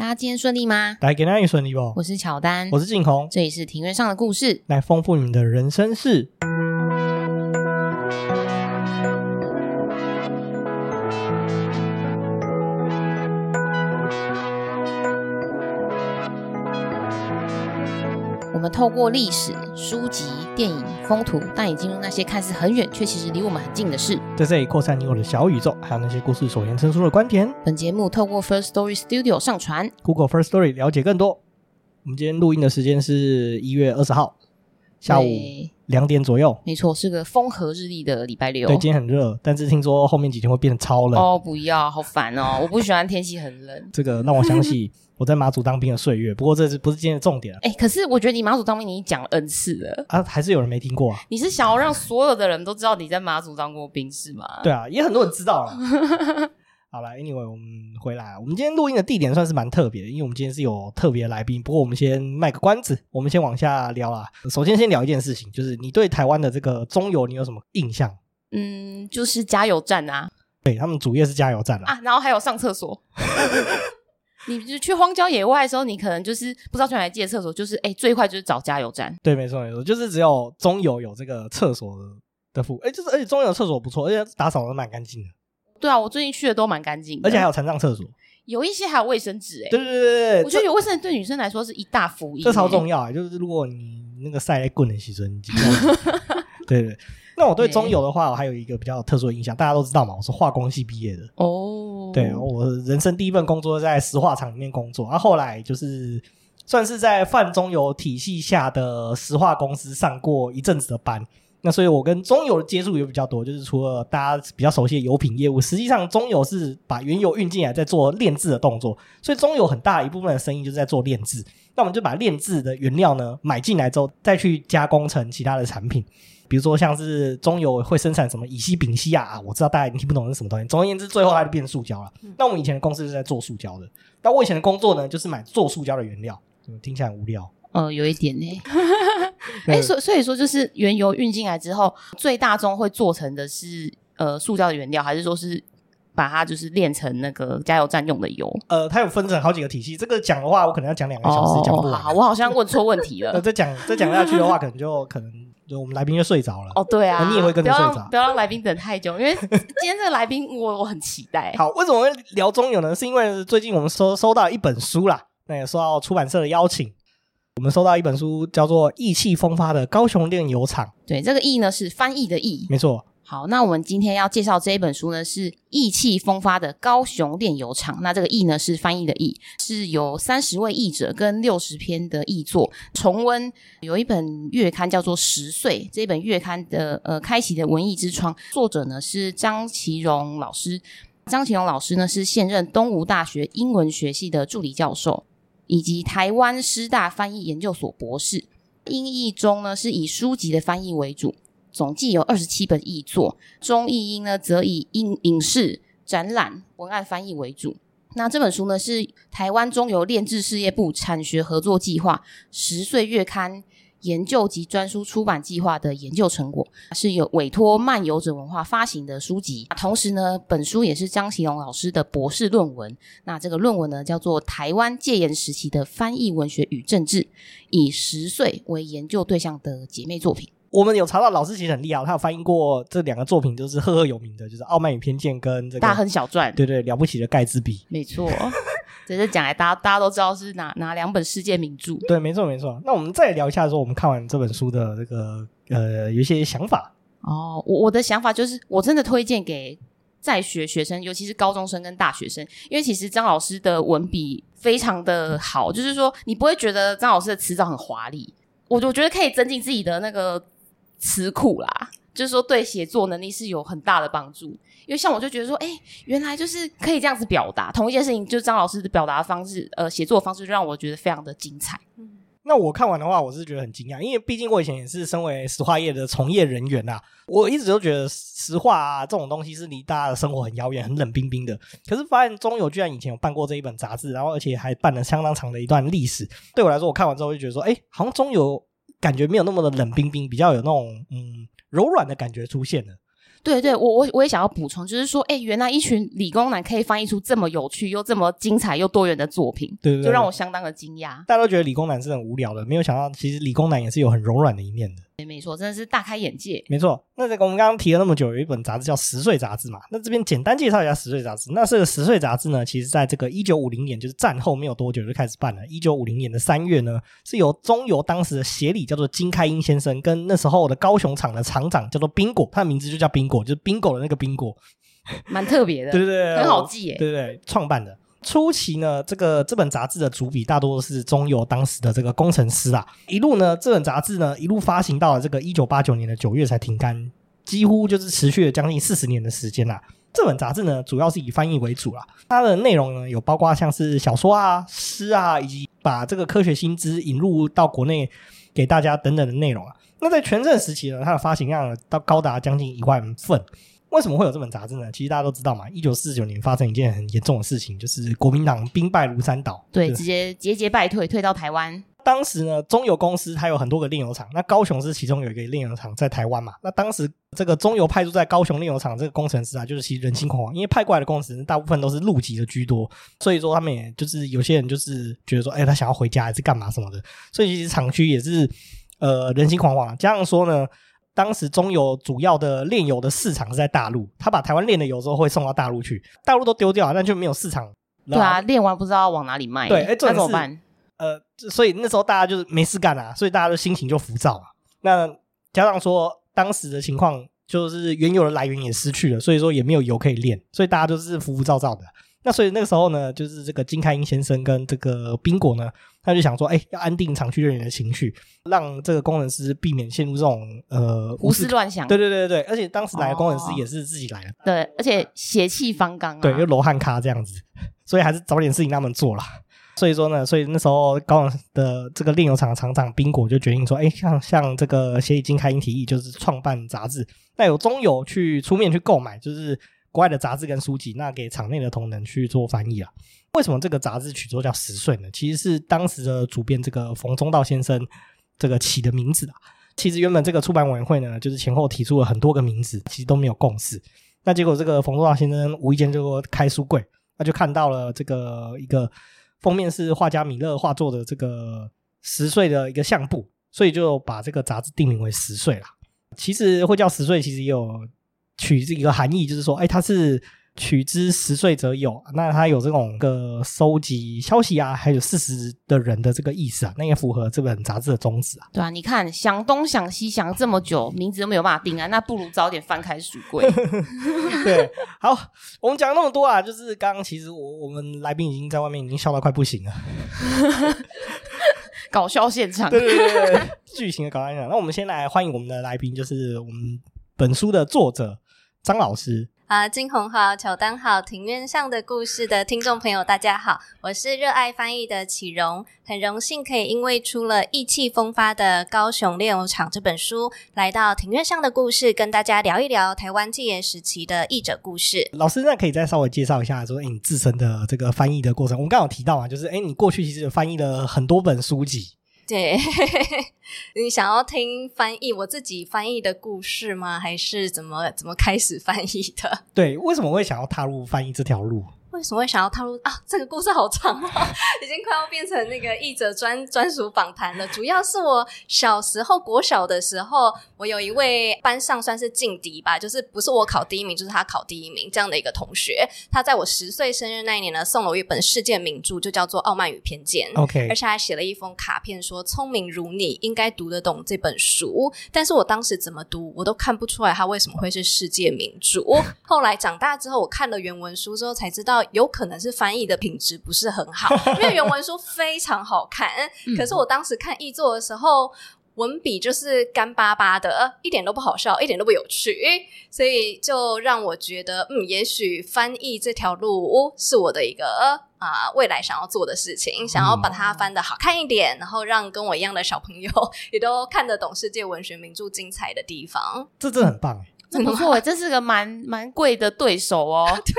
大家今天顺利吗？大家今天也顺利不？我是乔丹，我是静红，这里是庭院上的故事，来丰富你们的人生事。透过历史、书籍、电影、风土，带你进入那些看似很远却其实离我们很近的事，在这里扩散你我的小宇宙，还有那些故事所延伸出的观点。本节目透过 First Story Studio 上传，Google First Story 了解更多。我们今天录音的时间是一月二十号下午两点左右，没错，是个风和日丽的礼拜六。对，今天很热，但是听说后面几天会变得超冷。哦，不要，好烦哦！我不喜欢天气很冷。这个让我想起。我在马祖当兵的岁月，不过这是不是今天的重点啊？哎、欸，可是我觉得你马祖当兵，你讲了 N 次了啊，还是有人没听过啊？你是想要让所有的人都知道你在马祖当过兵是吗？对啊，也很多人知道了。好了，Anyway，我们回来，我们今天录音的地点算是蛮特别的，因为我们今天是有特别的来宾。不过我们先卖个关子，我们先往下聊啊。首先先聊一件事情，就是你对台湾的这个中油，你有什么印象？嗯，就是加油站啊。对，他们主业是加油站啊，啊然后还有上厕所。你就去荒郊野外的时候，你可能就是不知道去哪里借厕所，就是哎、欸，最快就是找加油站。对，没错没错，就是只有中油有这个厕所的的服务。哎、欸，就是而且中油的厕所不错，而且打扫的蛮干净的。对啊，我最近去的都蛮干净，而且还有残障厕所，有一些还有卫生纸。哎，对对对对，我觉得有卫生纸对女生来说是一大福音，这超重要啊！就是如果你那个晒在棍的牺牲，对，对对。那我对中油的话，我还有一个比较特殊的印象，大家都知道嘛，我是化工系毕业的哦。对，我人生第一份工作在石化厂里面工作，然后后来就是算是在泛中油体系下的石化公司上过一阵子的班。那所以我跟中油的接触也比较多，就是除了大家比较熟悉的油品业务，实际上中油是把原油运进来，在做炼制的动作，所以中油很大一部分的生意就是在做炼制。那我们就把炼制的原料呢买进来之后，再去加工成其他的产品。比如说，像是中油会生产什么乙烯、丙烯啊，我知道大家已经听不懂是什么东西。总而言之，最后它就变塑胶了。那我们以前的公司是在做塑胶的。那我以前的工作呢，就是买做塑胶的原料。听起来很无聊。呃，有一点呢。哎、欸，所所以说，就是原油运进来之后，最大宗会做成的是呃塑胶的原料，还是说是把它就是炼成那个加油站用的油？呃，它有分成好几个体系。这个讲的话，我可能要讲两个小时讲不完。哦、好，我好像问错问题了。呃，再讲再讲下去的话，可能就可能。就我们来宾就睡着了哦，对啊，你也会跟着睡着，不要让来宾等太久，因为 今天这个来宾我我很期待。好，为什么会聊中友呢？是因为最近我们收收到一本书啦，那也收到出版社的邀请，我们收到一本书叫做《意气风发的高雄炼油厂》。对，这个“意”呢是翻译的“意”，没错。好，那我们今天要介绍这一本书呢，是意气风发的高雄炼油厂。那这个“意”呢是翻译的“意”，是由三十位译者跟六十篇的译作重温。有一本月刊叫做《十岁》，这本月刊的呃开启的文艺之窗，作者呢是张其荣老师。张其荣老师呢是现任东吴大学英文学系的助理教授，以及台湾师大翻译研究所博士。英译中呢是以书籍的翻译为主。总计有二十七本译作，中译英呢则以影影视、展览、文案翻译为主。那这本书呢是台湾中油炼制事业部产学合作计划十岁月刊研究及专书出版计划的研究成果，是有委托漫游者文化发行的书籍。同时呢，本书也是张其荣老师的博士论文。那这个论文呢叫做《台湾戒严时期的翻译文学与政治》，以十岁为研究对象的姐妹作品。我们有查到老师其实很厉害，他有翻译过这两个作品，都是赫赫有名的，就是《傲慢与偏见》跟这个《大亨小传》。对对，了不起的盖茨比。没错，这是讲来大家大家都知道是哪哪两本世界名著。对，没错没错。那我们再聊一下说，我们看完这本书的这个呃，有一些想法。哦，我我的想法就是，我真的推荐给在学学生，尤其是高中生跟大学生，因为其实张老师的文笔非常的好，就是说你不会觉得张老师的词藻很华丽，我我觉得可以增进自己的那个。词库啦，就是说对写作能力是有很大的帮助。因为像我就觉得说，哎、原来就是可以这样子表达同一件事情，就是张老师的表达方式，呃，写作方式就让我觉得非常的精彩。嗯，那我看完的话，我是觉得很惊讶，因为毕竟我以前也是身为石化业的从业人员啊，我一直都觉得石化啊这种东西是离大家的生活很遥远、很冷冰冰的。可是发现中油居然以前有办过这一本杂志，然后而且还办了相当长的一段历史。对我来说，我看完之后就觉得说，哎、好像中油。感觉没有那么的冷冰冰，比较有那种嗯柔软的感觉出现了。对对，我我我也想要补充，就是说，哎，原来一群理工男可以翻译出这么有趣又这么精彩又多元的作品，对，对，对，就让我相当的惊讶。大家都觉得理工男是很无聊的，没有想到其实理工男也是有很柔软的一面的。没错，真的是大开眼界。没错，那这个我们刚刚提了那么久，有一本杂志叫《十岁杂志》嘛。那这边简单介绍一下《十岁杂志》。那这个《十岁杂志》呢，其实在这个一九五零年，就是战后没有多久就开始办了。一九五零年的三月呢，是由中油当时的协理叫做金开英先生，跟那时候的高雄厂的厂长叫做宾果，他的名字就叫宾果，就是宾果的那个宾果，蛮特别的，对对对，很好记耶，对对对，创办的。初期呢，这个这本杂志的主笔大多是中油当时的这个工程师啊。一路呢，这本杂志呢一路发行到了这个一九八九年的九月才停刊，几乎就是持续了将近四十年的时间啦。这本杂志呢，主要是以翻译为主啦，它的内容呢有包括像是小说啊、诗啊，以及把这个科学新知引入到国内给大家等等的内容啊。那在全盛时期呢，它的发行量到高达将近一万份。为什么会有这本杂志呢？其实大家都知道嘛，一九四九年发生一件很严重的事情，就是国民党兵败如山倒，对，直接节节败退，退到台湾。当时呢，中油公司它有很多个炼油厂，那高雄是其中有一个炼油厂在台湾嘛。那当时这个中油派驻在高雄炼油厂这个工程师啊，就是其实人心惶惶，因为派过来的工程师大部分都是陆籍的居多，所以说他们也就是有些人就是觉得说，哎，他想要回家还是干嘛什么的，所以其实厂区也是呃人心惶惶。加上说呢。当时中油主要的炼油的市场是在大陆，他把台湾炼的油之后会送到大陆去，大陆都丢掉了，那就没有市场。对啊，炼完不知道往哪里卖。对，哎，那怎么办？呃，所以那时候大家就是没事干啊，所以大家的心情就浮躁啊。那加上说当时的情况，就是原油的来源也失去了，所以说也没有油可以炼，所以大家就是浮浮躁躁的。那所以那个时候呢，就是这个金开英先生跟这个宾果呢，他就想说，哎、欸，要安定厂区人员的情绪，让这个工程师避免陷入这种呃胡思乱想。对对对对，而且当时来的工程师也是自己来的，哦、对，而且血气方刚、啊，对，又罗汉咖这样子，所以还是找点事情让他们做啦。所以说呢，所以那时候高雄的这个炼油厂厂长冰果就决定说，哎、欸，像像这个协理金开英提议，就是创办杂志，那有中油去出面去购买，就是。国外的杂志跟书籍，那给场内的同仁去做翻译啊。为什么这个杂志取作叫十岁呢？其实是当时的主编这个冯中道先生这个起的名字啊。其实原本这个出版委员会呢，就是前后提出了很多个名字，其实都没有共识。那结果这个冯中道先生无意间就开书柜，那就看到了这个一个封面是画家米勒画作的这个十岁的一个相簿，所以就把这个杂志定名为十岁了。其实会叫十岁，其实也有。取这一个含义，就是说，哎，他是取之十岁者有，那他有这种个收集消息啊，还有事实的人的这个意思啊，那也符合这本杂志的宗旨啊。对啊，你看想东想西想这么久，名字都没有办法定啊，那不如早点翻开书柜。对，好，我们讲那么多啊，就是刚刚其实我我们来宾已经在外面已经笑到快不行了，搞笑现场，对对对对，剧情的搞笑现场。那我们先来欢迎我们的来宾，就是我们本书的作者。张老师啊，金红好，乔丹好，庭院上的故事的听众朋友，大家好，我是热爱翻译的启荣，很荣幸可以因为出了意气风发的高雄炼油厂这本书，来到庭院上的故事，跟大家聊一聊台湾戒严时期的译者故事。老师，那可以再稍微介绍一下，说，哎，你自身的这个翻译的过程。我们刚刚有提到啊，就是，哎，你过去其实翻译了很多本书籍。对，你想要听翻译我自己翻译的故事吗？还是怎么怎么开始翻译的？对，为什么会想要踏入翻译这条路？为什么会想要踏入啊？这个故事好长哦，已经快要变成那个译者专专属访谈了。主要是我小时候国小的时候，我有一位班上算是劲敌吧，就是不是我考第一名，就是他考第一名这样的一个同学。他在我十岁生日那一年呢，送了我一本世界名著，就叫做《傲慢与偏见》。OK，而且还写了一封卡片，说：“聪明如你，应该读得懂这本书。”但是我当时怎么读，我都看不出来他为什么会是世界名著。后来长大之后，我看了原文书之后，才知道。有可能是翻译的品质不是很好，因为原文书非常好看，可是我当时看译作的时候，文笔就是干巴巴的，一点都不好笑，一点都不有趣，所以就让我觉得，嗯，也许翻译这条路是我的一个啊、呃、未来想要做的事情，想要把它翻得好看一点，然后让跟我一样的小朋友 也都看得懂世界文学名著精彩的地方。这真的很棒。真不错，这是个蛮蛮贵的对手哦。对，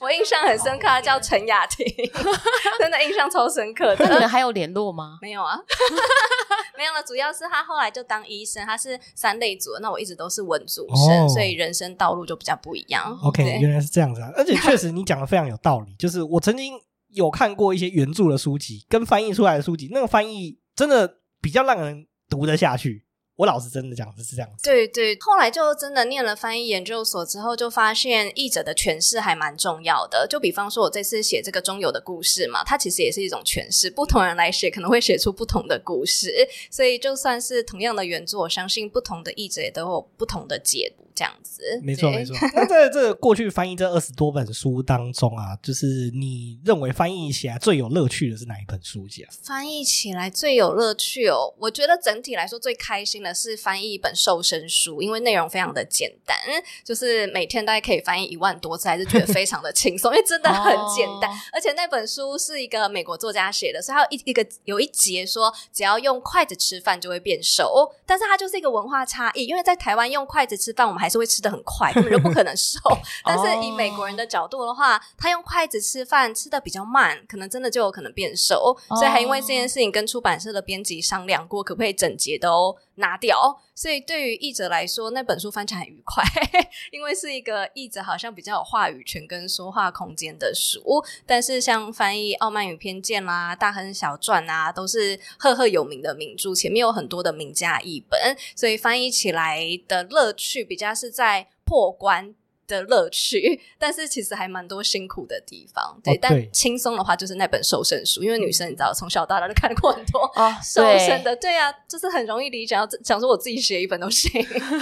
我印象很深刻，他叫陈雅婷，真的印象超深刻。那你们还有联络吗？没有啊，没有了。主要是他后来就当医生，他是三类组，那我一直都是文组生，哦、所以人生道路就比较不一样。OK，原来是这样子啊，而且确实你讲的非常有道理。就是我曾经有看过一些原著的书籍跟翻译出来的书籍，那个翻译真的比较让人读得下去。我老实真的讲的是这样子，对对。后来就真的念了翻译研究所之后，就发现译者的诠释还蛮重要的。就比方说，我这次写这个中友的故事嘛，它其实也是一种诠释，不同人来写可能会写出不同的故事。所以就算是同样的原著，我相信不同的译者也都有不同的解读。这样子，没错没错。那在这过去翻译这二十多本书当中啊，就是你认为翻译起来最有乐趣的是哪一本书籍啊？翻译起来最有乐趣哦，我觉得整体来说最开心的是翻译一本瘦身书，因为内容非常的简单，就是每天大概可以翻译一万多次，还是觉得非常的轻松，因为真的很简单。哦、而且那本书是一个美国作家写的，所以它有一一个有一节说，只要用筷子吃饭就会变瘦，但是它就是一个文化差异，因为在台湾用筷子吃饭，我们还是会吃得很快，根本就不可能瘦。但是以美国人的角度的话，他用筷子吃饭吃得比较慢，可能真的就有可能变瘦。所以还因为这件事情跟出版社的编辑商量过，可不可以整节都拿掉。所以对于译者来说，那本书翻起来很愉快，因为是一个译者好像比较有话语权跟说话空间的书。但是像翻译《傲慢与偏见》啦，《大亨小传》啊，都是赫赫有名的名著，前面有很多的名家译本，所以翻译起来的乐趣比较是在破关。的乐趣，但是其实还蛮多辛苦的地方。对，哦、对，但轻松的话就是那本瘦身书，因为女生你知道，从小到大都看过很多哦瘦身的，对啊，就是很容易理解。要想说我自己写一本都行。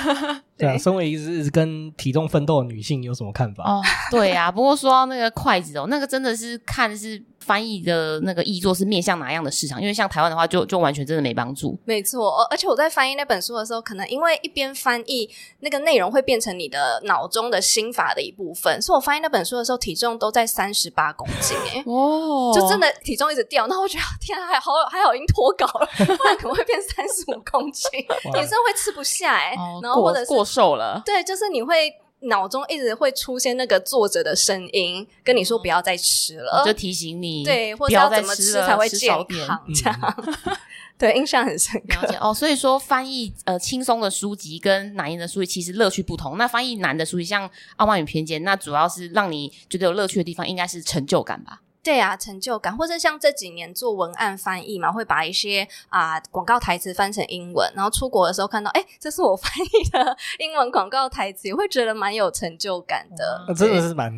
对啊，身为一直跟体重奋斗的女性，有什么看法？哦，对啊。不过说到那个筷子哦，那个真的是看是。翻译的那个译作是面向哪样的市场？因为像台湾的话就，就就完全真的没帮助。没错，而且我在翻译那本书的时候，可能因为一边翻译，那个内容会变成你的脑中的心法的一部分。所以我翻译那本书的时候，体重都在三十八公斤，哎，哦，就真的体重一直掉。那我觉得天啊，还好还好，已经脱稿了，不然可能会变三十五公斤，你真的会吃不下哎。哦、然后或者是，过瘦了，对，就是你会。脑中一直会出现那个作者的声音，跟你说不要再吃了，就提醒你对，或者要怎么吃才会健康这样。嗯、对，印象很深刻哦。所以说翻译呃轻松的书籍跟难的书籍其实乐趣不同。那翻译难的书籍，像《傲慢与偏见》，那主要是让你觉得有乐趣的地方，应该是成就感吧。对啊，成就感，或者像这几年做文案翻译嘛，会把一些啊、呃、广告台词翻成英文，然后出国的时候看到，哎，这是我 翻译的英文广告台词，也会觉得蛮有成就感的。那真的是蛮。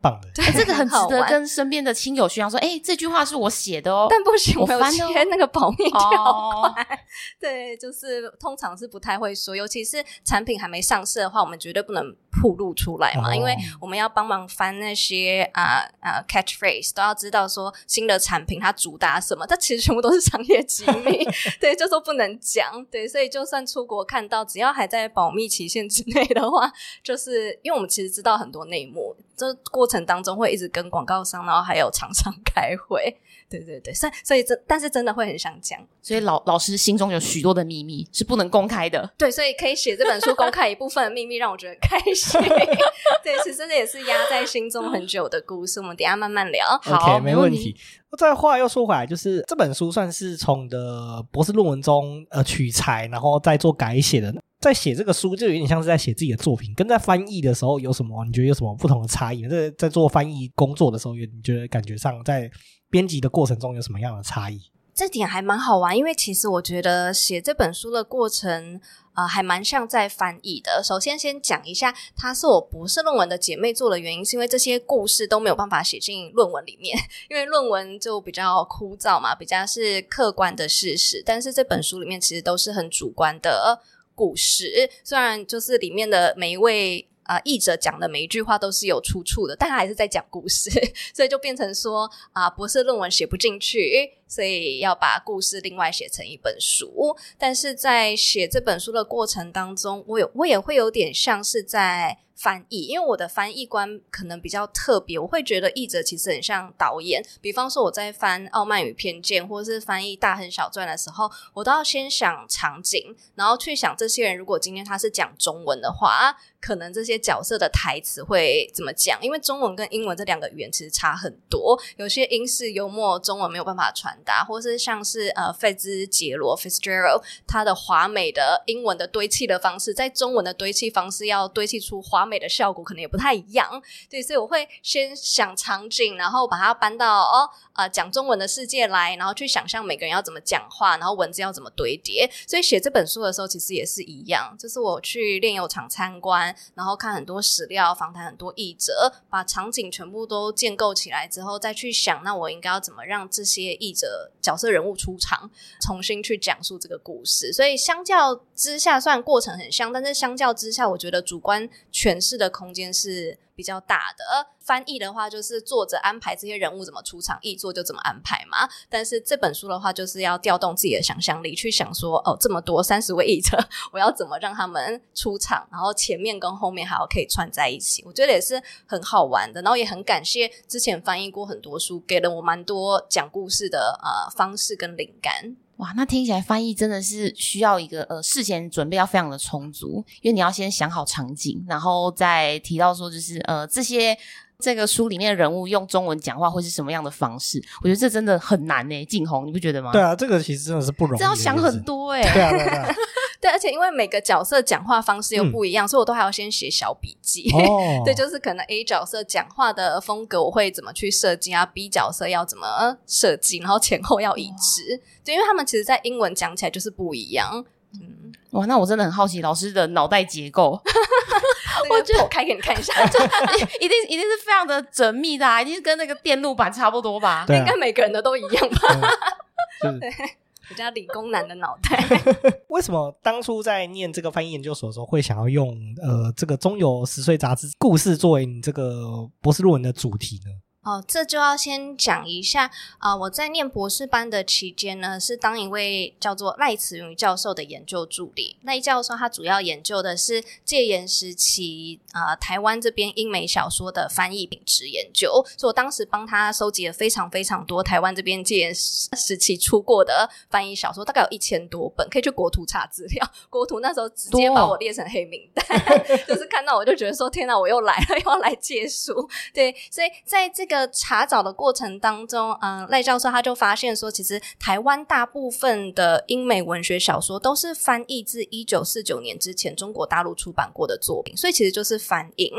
棒的，对，这个很值得跟身边的亲友炫耀说，哎，这句话是我写的哦，但不行，我翻签那个保密条款。对，就是通常是不太会说，尤其是产品还没上市的话，我们绝对不能曝露出来嘛，因为我们要帮忙翻那些啊啊 catchphrase，都要知道说新的产品它主打什么，它其实全部都是商业机密，对，就说不能讲，对，所以就算出国看到，只要还在保密期限之内的话，就是因为我们其实知道很多内幕。这过程当中会一直跟广告商，然后还有厂商开会，对对对，所以所以这但是真的会很想讲，所以老老师心中有许多的秘密是不能公开的，对，所以可以写这本书公开一部分的秘密，让我觉得开心。对，其实这也是压在心中很久的故事，我们等一下慢慢聊。好，okay, 没问题。再话又说回来，就是这本书算是从的博士论文中呃取材，然后再做改写的。在写这个书，就有点像是在写自己的作品，跟在翻译的时候有什么？你觉得有什么不同的差异？在在做翻译工作的时候，你觉得感觉上在编辑的过程中有什么样的差异？这点还蛮好玩，因为其实我觉得写这本书的过程，呃，还蛮像在翻译的。首先，先讲一下，它是我博士论文的姐妹做的原因，是因为这些故事都没有办法写进论文里面，因为论文就比较枯燥嘛，比较是客观的事实。但是这本书里面其实都是很主观的。故事。虽然就是里面的每一位啊、译者讲的每一句话都是有出处的，但他还是在讲故事，所以就变成说啊、博士论文写不进去，所以要把故事另外写成一本书。但是在写这本书的过程当中，我有我也会有点像是在。翻译，因为我的翻译观可能比较特别，我会觉得译者其实很像导演。比方说我在翻《傲慢与偏见》或者是翻译《大亨小传》的时候，我都要先想场景，然后去想这些人如果今天他是讲中文的话。可能这些角色的台词会怎么讲？因为中文跟英文这两个语言其实差很多，有些英式幽默中文没有办法传达，或是像是呃费兹杰罗 （Fitzgerald） 他的华美的英文的堆砌的方式，在中文的堆砌方式要堆砌出华美的效果，可能也不太一样。对，所以我会先想场景，然后把它搬到哦呃讲中文的世界来，然后去想象每个人要怎么讲话，然后文字要怎么堆叠。所以写这本书的时候，其实也是一样，就是我去炼油厂参观。然后看很多史料，访谈很多译者，把场景全部都建构起来之后，再去想，那我应该要怎么让这些译者角色人物出场，重新去讲述这个故事。所以相较之下，虽然过程很像，但是相较之下，我觉得主观诠释的空间是比较大的。翻译的话，就是作者安排这些人物怎么出场，译作就怎么安排嘛。但是这本书的话，就是要调动自己的想象力，去想说，哦，这么多三十位译者，我要怎么让他们出场，然后前面跟后面还要可以串在一起。我觉得也是很好玩的，然后也很感谢之前翻译过很多书，给了我蛮多讲故事的呃方式跟灵感。哇，那听起来翻译真的是需要一个呃事前准备要非常的充足，因为你要先想好场景，然后再提到说就是呃这些这个书里面的人物用中文讲话会是什么样的方式，我觉得这真的很难诶，静红你不觉得吗？对啊，这个其实真的是不容易，这要想很多哎。对啊，对啊。对，而且因为每个角色讲话方式又不一样，嗯、所以我都还要先写小笔记。哦、对，就是可能 A 角色讲话的风格我会怎么去设计啊，B 角色要怎么设计，然后前后要一致。哦、对，因为他们其实，在英文讲起来就是不一样。嗯，哇，那我真的很好奇老师的脑袋结构。我就开给你看一下，就 一定一定是非常的缜密的，啊，一定是跟那个电路板差不多吧？应该每个人的都一样吧？对。比较理工男的脑袋。为什么当初在念这个翻译研究所的时候，会想要用呃这个中游十岁杂志故事作为你这个博士论文的主题呢？哦，这就要先讲一下啊、呃！我在念博士班的期间呢，是当一位叫做赖慈云教授的研究助理。赖教授他主要研究的是戒严时期啊、呃，台湾这边英美小说的翻译品质研究。所以我当时帮他收集了非常非常多台湾这边戒严时期出过的翻译小说，大概有一千多本，可以去国图查资料。国图那时候直接把我列成黑名单，就是看到我就觉得说：天哪，我又来了，又要来借书。对，所以在这个。个查找的过程当中，嗯，赖教授他就发现说，其实台湾大部分的英美文学小说都是翻译自一九四九年之前中国大陆出版过的作品，所以其实就是翻译，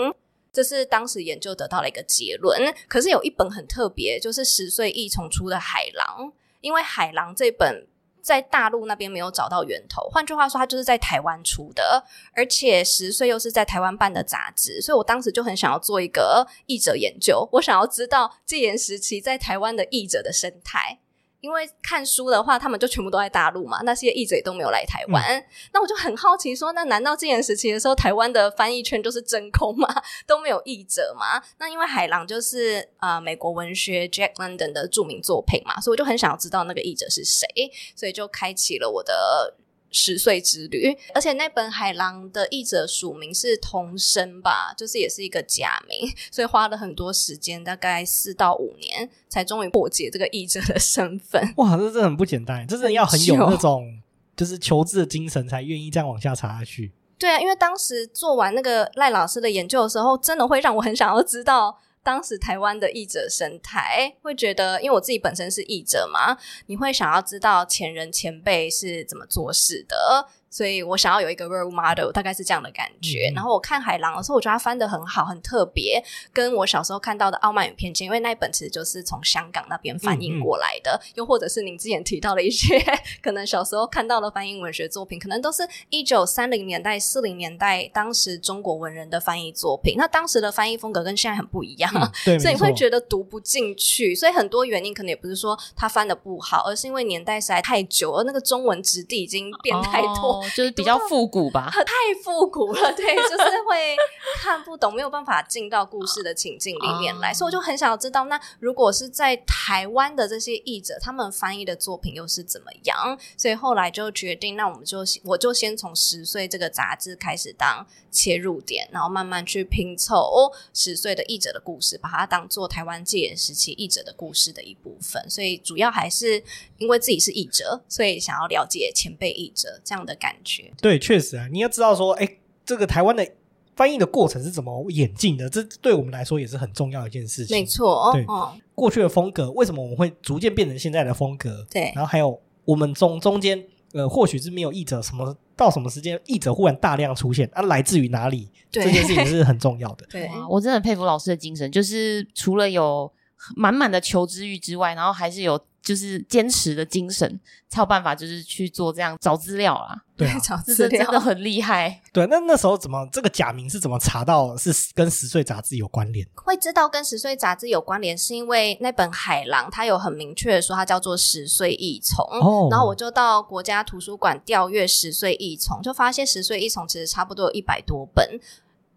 这是当时研究得到了一个结论。可是有一本很特别，就是十岁译重出的《海狼》，因为《海狼》这本。在大陆那边没有找到源头，换句话说，它就是在台湾出的，而且十岁又是在台湾办的杂志，所以我当时就很想要做一个译者研究，我想要知道戒严时期在台湾的译者的生态。因为看书的话，他们就全部都在大陆嘛，那些译者也都没有来台湾。嗯、那我就很好奇说，那难道戒严时期的时候，台湾的翻译圈就是真空吗？都没有译者吗？那因为《海狼》就是呃美国文学 Jack London 的著名作品嘛，所以我就很想要知道那个译者是谁，所以就开启了我的。十岁之旅，而且那本海狼的译者署名是童声吧，就是也是一个假名，所以花了很多时间，大概四到五年，才终于破解这个译者的身份。哇，这真的很不简单，这真的要很有那种就是求知的精神，才愿意这样往下查下去。对啊，因为当时做完那个赖老师的研究的时候，真的会让我很想要知道。当时台湾的译者生态，会觉得，因为我自己本身是译者嘛，你会想要知道前人前辈是怎么做事的。所以我想要有一个 role model，大概是这样的感觉。嗯、然后我看《海狼》的时候，我觉得它翻的很好，很特别，跟我小时候看到的《傲慢与偏见》，因为那一本其实就是从香港那边翻译过来的。嗯嗯、又或者是您之前提到的一些，可能小时候看到的翻译文学作品，可能都是一九三零年代、四零年代当时中国文人的翻译作品。那当时的翻译风格跟现在很不一样，所以你会觉得读不进去。所以很多原因可能也不是说他翻的不好，而是因为年代实在太久，而那个中文质地已经变太多。就是比较复古吧，太复古了，对，就是会看不懂，没有办法进到故事的情境里面来，所以我就很想要知道，那如果是在台湾的这些译者，他们翻译的作品又是怎么样？所以后来就决定，那我们就我就先从十岁这个杂志开始当切入点，然后慢慢去拼凑十岁的译者的故事，把它当做台湾戒严时期译者的故事的一部分。所以主要还是因为自己是译者，所以想要了解前辈译者这样的感觉。对，确实啊，你要知道说，哎，这个台湾的翻译的过程是怎么演进的，这对我们来说也是很重要的一件事情。没错，对，哦、过去的风格为什么我们会逐渐变成现在的风格？对，然后还有我们中中间。呃，或许是没有译者，什么到什么时间，译者忽然大量出现，啊，来自于哪里？这件事情是很重要的。对，我真的很佩服老师的精神，就是除了有满满的求知欲之外，然后还是有。就是坚持的精神，才有办法就是去做这样找资料啦。对啊，找资料真的很厉害。对，那那时候怎么这个假名是怎么查到是跟十岁杂志有关联？会知道跟十岁杂志有关联，是因为那本海狼它有很明确的说它叫做十岁异虫。哦，然后我就到国家图书馆调阅十岁异虫，就发现十岁异虫其实差不多有一百多本。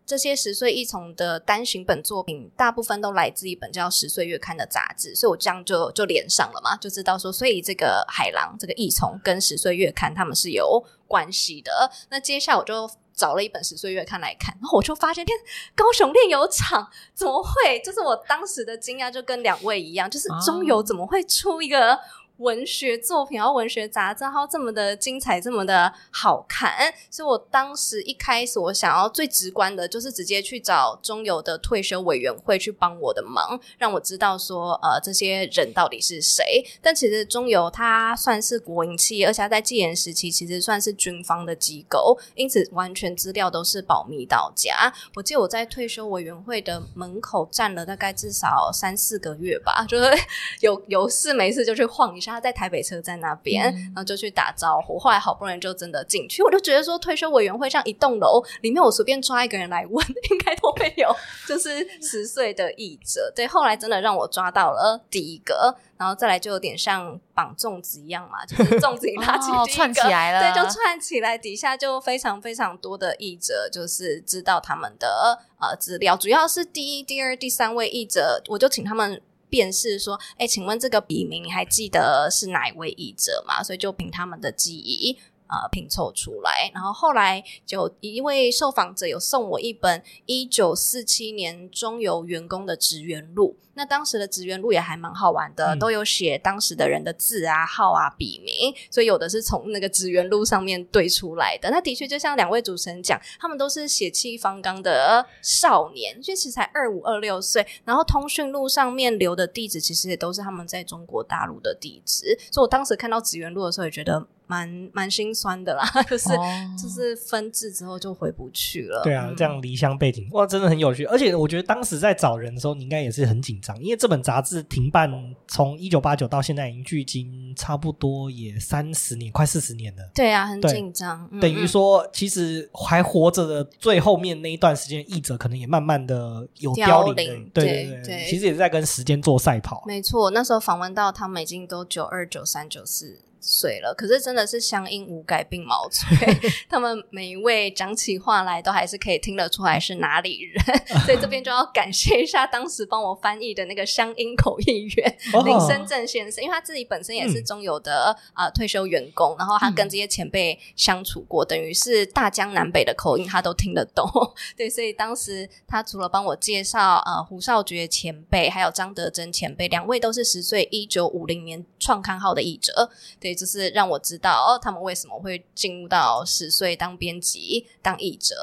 这些十岁译丛的单行本作品，大部分都来自一本叫《十岁月刊》的杂志，所以我这样就就连上了嘛，就知道说，所以这个海狼这个译丛跟《十岁月刊》他们是有关系的。那接下来我就找了一本《十岁月刊》来看，然后我就发现，天，高雄炼油厂怎么会？就是我当时的惊讶，就跟两位一样，就是中油怎么会出一个？文学作品，然后文学杂志，然后这么的精彩，这么的好看，所以我当时一开始我想要最直观的，就是直接去找中油的退休委员会去帮我的忙，让我知道说，呃，这些人到底是谁。但其实中油它算是国营企业，而且它在戒严时期其实算是军方的机构，因此完全资料都是保密到家。我记得我在退休委员会的门口站了大概至少三四个月吧，就是 有有事没事就去晃一下。他在台北车站那边，嗯、然后就去打招呼。后来好不容易就真的进去，我就觉得说，退休委员会像一栋楼里面，我随便抓一个人来问，应该都会有，就是十岁的译者。对，后来真的让我抓到了第一个，然后再来就有点像绑粽子一样嘛，就是粽子一拉起哦，串起来了，对，就串起来，底下就非常非常多的译者，就是知道他们的呃资料，主要是第一、第二、第三位译者，我就请他们。便是说，哎，请问这个笔名你还记得是哪一位译者吗？所以就凭他们的记忆啊、呃、拼凑出来。然后后来就一位受访者有送我一本一九四七年中油员工的职员录。那当时的职员录也还蛮好玩的，嗯、都有写当时的人的字啊、号啊、笔名，所以有的是从那个职员录上面对出来的。那的确就像两位主持人讲，他们都是血气方刚的少年，其实才二五二六岁。然后通讯录上面留的地址，其实也都是他们在中国大陆的地址。所以我当时看到职员录的时候，也觉得蛮蛮心酸的啦，就是、哦、就是分治之后就回不去了。对啊，这样离乡背景，哇，真的很有趣。而且我觉得当时在找人的时候，你应该也是很紧张。因为这本杂志停办从一九八九到现在已经距今差不多也三十年，快四十年了。对啊，很紧张。等于说，其实还活着的最后面那一段时间，译者可能也慢慢的有凋零。对对对，对其实也是在跟时间做赛跑。没错，那时候访问到他们已经都九二、九三、九四。碎了，可是真的是乡音无改鬓毛衰。他们每一位讲起话来，都还是可以听得出来是哪里人。所以这边就要感谢一下当时帮我翻译的那个乡音口译员、哦、林生正先生，因为他自己本身也是中油的啊、嗯呃、退休员工，然后他跟这些前辈相处过，嗯、等于是大江南北的口音他都听得懂。对，所以当时他除了帮我介绍呃胡少觉前辈，还有张德珍前辈，两位都是十岁一九五零年创刊号的译者。对。就是让我知道哦，他们为什么会进入到十岁当编辑、当译者。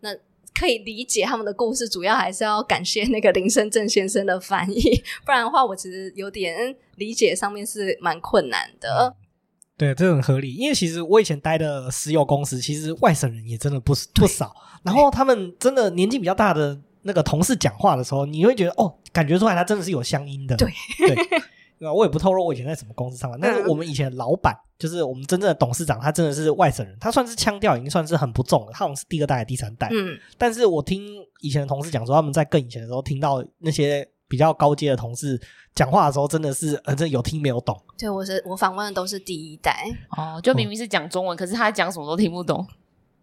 那可以理解他们的故事，主要还是要感谢那个林生正先生的翻译，不然的话，我其实有点理解上面是蛮困难的。嗯、对，这很合理，因为其实我以前待的石油公司，其实外省人也真的不不少。然后他们真的年纪比较大的那个同事讲话的时候，你会觉得哦，感觉出来他真的是有乡音的。对对。我也不透露我以前在什么公司上班，但是我们以前的老板，就是我们真正的董事长，他真的是外省人，他算是腔调已经算是很不重了，他好像是第二代、第三代。嗯，但是我听以前的同事讲说，他们在更以前的时候听到那些比较高阶的同事讲话的时候，真的是呃，这有听没有懂。对，我是我访问的都是第一代哦，就明明是讲中文，嗯、可是他讲什么都听不懂，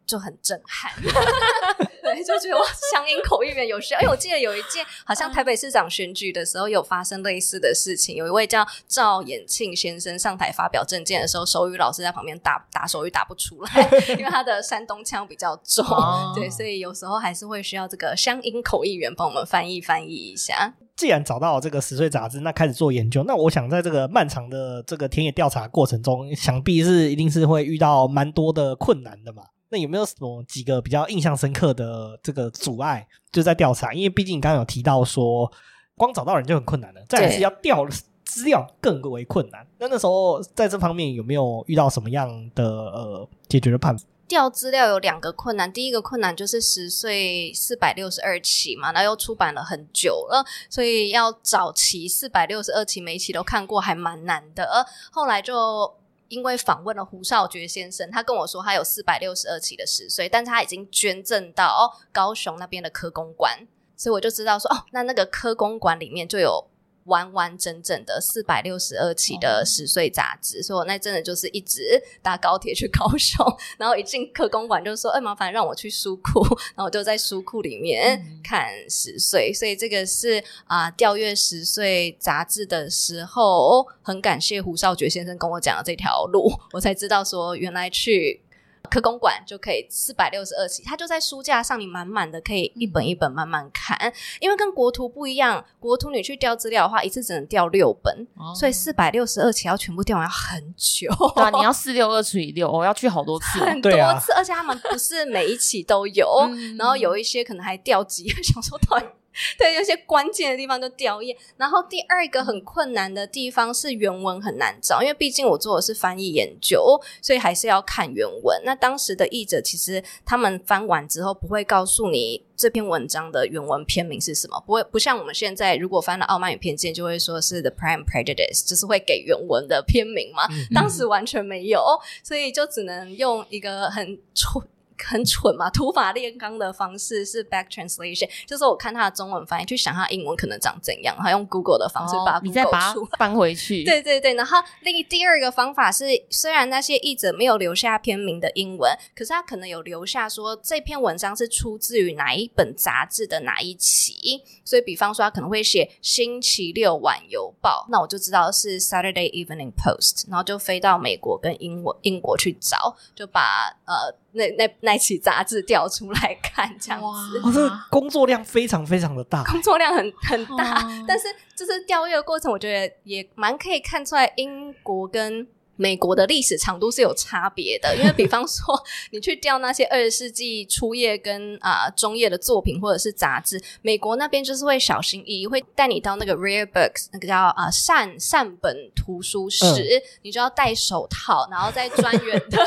就很震撼。对，就觉得哇，乡音口译员有需要。哎我记得有一件，好像台北市长选举的时候有发生类似的事情。有一位叫赵衍庆先生上台发表政见的时候，手语老师在旁边打打手语打不出来，因为他的山东腔比较重。哦、对，所以有时候还是会需要这个乡音口译员帮我们翻译翻译一下。既然找到这个十岁杂志，那开始做研究，那我想在这个漫长的这个田野调查过程中，想必是一定是会遇到蛮多的困难的嘛。那有没有什么几个比较印象深刻的这个阻碍？就在调查，因为毕竟你刚刚有提到说，光找到人就很困难了，再来是要调资料更为困难。那那时候在这方面有没有遇到什么样的呃解决的办法？调资料有两个困难，第一个困难就是十岁四百六十二期嘛，然后又出版了很久了，所以要找齐四百六十二期，每一期都看过，还蛮难的。后来就。因为访问了胡少觉先生，他跟我说他有四百六十二期的十岁，但是他已经捐赠到哦高雄那边的科公馆，所以我就知道说哦，那那个科公馆里面就有。完完整整的四百六十二期的十岁杂志，哦、所以我那阵子就是一直搭高铁去高雄，然后一进科工馆就说：“哎，麻烦让我去书库。”然后我就在书库里面看十岁，嗯、所以这个是啊，调阅十岁杂志的时候，很感谢胡少觉先生跟我讲的这条路，我才知道说原来去。科公馆就可以四百六十二期，它就在书架上，你满满的可以一本一本慢慢看。因为跟国图不一样，国图你去调资料的话，一次只能调六本，哦、所以四百六十二期要全部调完要很久。对啊，你要四六二除以六，我要去好多次，很多次，啊、而且他们不是每一期都有，嗯、然后有一些可能还调几，想说到底。对，有些关键的地方就掉页。然后第二个很困难的地方是原文很难找，因为毕竟我做的是翻译研究，所以还是要看原文。那当时的译者其实他们翻完之后不会告诉你这篇文章的原文篇名是什么，不会不像我们现在如果翻了《傲慢与偏见》，就会说是《The Prime Prejudice》，就是会给原文的篇名嘛。嗯、当时完全没有，所以就只能用一个很粗。很蠢嘛，土法炼钢的方式是 back translation，就是我看他的中文翻译，去想他英文可能长怎样，然后用 Google 的方式把它 Google、哦、你再把它翻回去。对 对对，然后另第二个方法是，虽然那些译者没有留下篇名的英文，可是他可能有留下说这篇文章是出自于哪一本杂志的哪一期，所以比方说他可能会写星期六晚邮报，那我就知道是 Saturday Evening Post，然后就飞到美国跟英国英国去找，就把呃。那那那期杂志调出来看，这样子，哇，这个工作量非常非常的大，工作量很很大，哇但是就是调阅的过程，我觉得也蛮可以看出来英国跟。美国的历史长度是有差别的，因为比方说，你去调那些二十世纪初叶跟啊、呃、中叶的作品或者是杂志，美国那边就是会小心翼翼，会带你到那个 rare books 那个叫啊、呃、善善本图书室，嗯、你就要戴手套，然后在专员的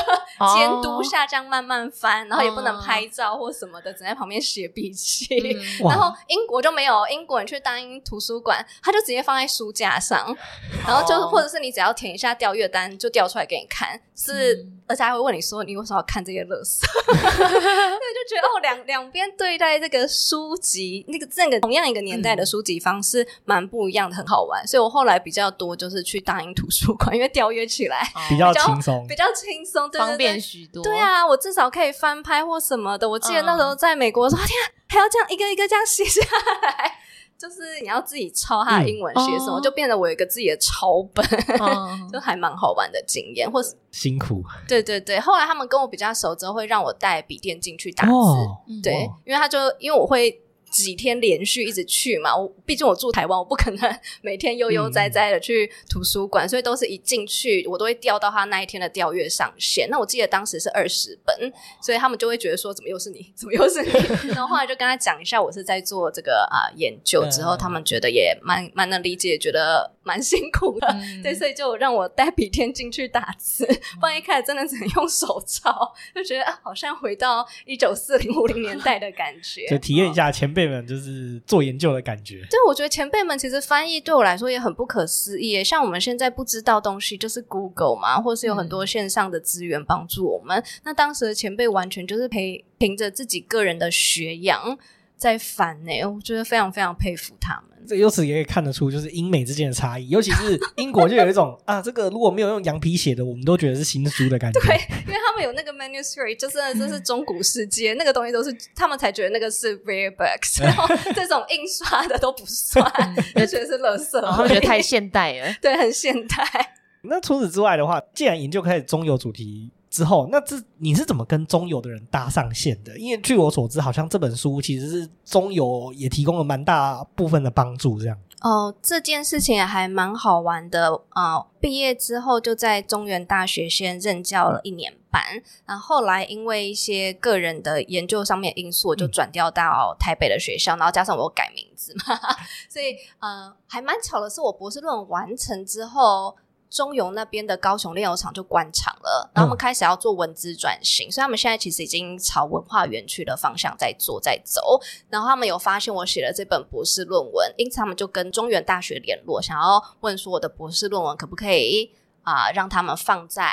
监督下这样慢慢翻，然后也不能拍照或什么的，只在旁边写笔记。嗯、然后英国就没有，英国人去大英图书馆，他就直接放在书架上，然后就或者是你只要填一下调阅单。就调出来给你看，是，嗯、而且还会问你说，你为什么要看这些垃圾？对，就觉得哦，两两边对待这个书籍，那个这个同样一个年代的书籍方式蛮不一样的，很好玩。所以我后来比较多就是去大英图书馆，因为调阅起来比较轻松，比较轻松，对对对，方便许多。对啊，我至少可以翻拍或什么的。我记得那时候在美国说，说、嗯、天啊，还要这样一个一个这样写下来。就是你要自己抄他的英文写什么，嗯哦、就变得我有一个自己的抄本，嗯、就还蛮好玩的经验，或是辛苦。对对对，后来他们跟我比较熟之后，会让我带笔电进去打字，哦、对，哦、因为他就因为我会。几天连续一直去嘛，我毕竟我住台湾，我不可能每天悠悠哉哉的去图书馆，嗯、所以都是一进去我都会调到他那一天的调阅上限。那我记得当时是二十本，所以他们就会觉得说，怎么又是你，怎么又是你？然后后来就跟他讲一下，我是在做这个啊、呃、研究之后，他们觉得也蛮蛮能理解，觉得蛮辛苦的，嗯、对，所以就让我带笔天进去打字，不然一开始真的只能用手抄，就觉得啊，好像回到一九四零五零年代的感觉，就体验一下前辈。就是做研究的感觉。对，我觉得前辈们其实翻译对我来说也很不可思议。像我们现在不知道东西，就是 Google 嘛，或是有很多线上的资源帮助我们。嗯、那当时的前辈完全就是凭凭着自己个人的学养在翻呢，我觉得非常非常佩服他们。这由此也可以看得出，就是英美之间的差异，尤其是英国就有一种 啊，这个如果没有用羊皮写的，我们都觉得是新书的感觉。对，因为他们有那个 manuscript，就是这是中古世界，那个东西都是他们才觉得那个是 rare books，然后这种印刷的都不算，就觉得是垃圾，他们觉得太现代了，对，很现代。那除此之外的话，既然研究开始中游主题之后，那这你是怎么跟中游的人搭上线的？因为据我所知，好像这本书其实是中游也提供了蛮大部分的帮助，这样。哦，这件事情也还蛮好玩的啊！呃，毕业之后就在中原大学先任教了一年半，然后后来因为一些个人的研究上面因素，我就转调到台北的学校，然后加上我改名字嘛，所以呃，还蛮巧的是，我博士论文完成之后。中油那边的高雄炼油厂就关厂了，然后他们开始要做文资转型，嗯，所以他们现在其实已经朝文化园区的方向在做在走。然后他们有发现我写了这本博士论文，因此他们就跟中原大学联络，想要问说我的博士论文可不可以啊，呃，让他们放在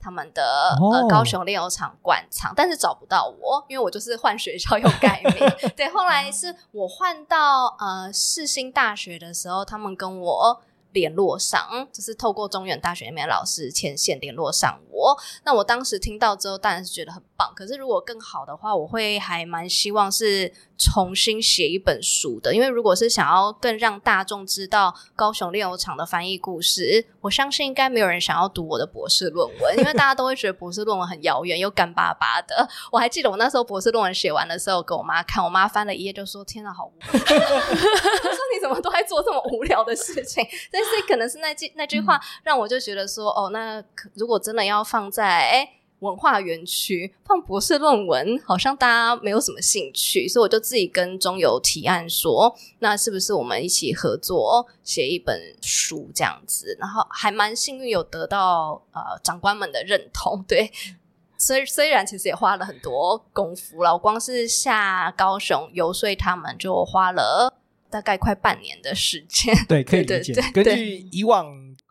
他们的，哦，呃高雄炼油厂馆藏，但是找不到我，因为我就是换学校又改名。对，后来是我换到呃世新大学的时候，他们跟我。联络上，就是透过中原大学里面的老师牵线联络上我。那我当时听到之后，当然是觉得很棒。可是如果更好的话，我会还蛮希望是重新写一本书的。因为如果是想要更让大众知道高雄炼油厂的翻译故事，我相信应该没有人想要读我的博士论文，因为大家都会觉得博士论文很遥远又干巴巴的。我还记得我那时候博士论文写完的时候，给我妈看，我妈翻了一页就说：“天哪，好无聊！” 她说：“你怎么都在做这么无聊的事情？”但是可能是那句那句话让我就觉得说，哦，那如果真的要放在文化园区放博士论文，好像大家没有什么兴趣，所以我就自己跟中油提案说，那是不是我们一起合作写一本书这样子？然后还蛮幸运有得到呃长官们的认同，对。虽虽然其实也花了很多功夫了，我光是下高雄游说他们就花了。大概快半年的时间，对，可以理解。根据以往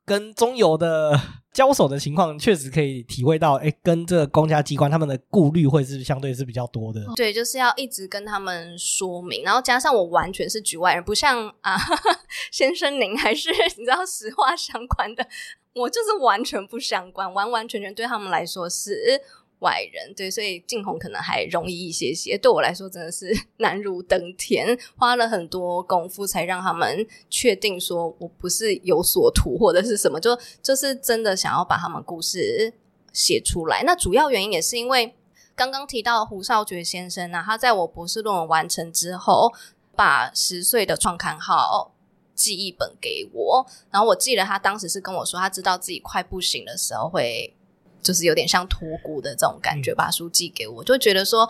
跟中油的交手的情况，确实可以体会到，哎，跟这个公家机关他们的顾虑会是相对是比较多的。对，就是要一直跟他们说明，然后加上我完全是局外人，不像啊 先生您还是你知道实话相关的，我就是完全不相关，完完全全对他们来说是。外人对，所以晋弘可能还容易一些些。对我来说，真的是 难如登天，花了很多功夫才让他们确定说我不是有所图或者是什么，就就是真的想要把他们故事写出来。那主要原因也是因为刚刚提到胡少觉先生啊，他在我博士论文完成之后，把十岁的创刊号记忆本给我，然后我记得他当时是跟我说，他知道自己快不行的时候会。就是有点像托孤的这种感觉，把书寄给我，就觉得说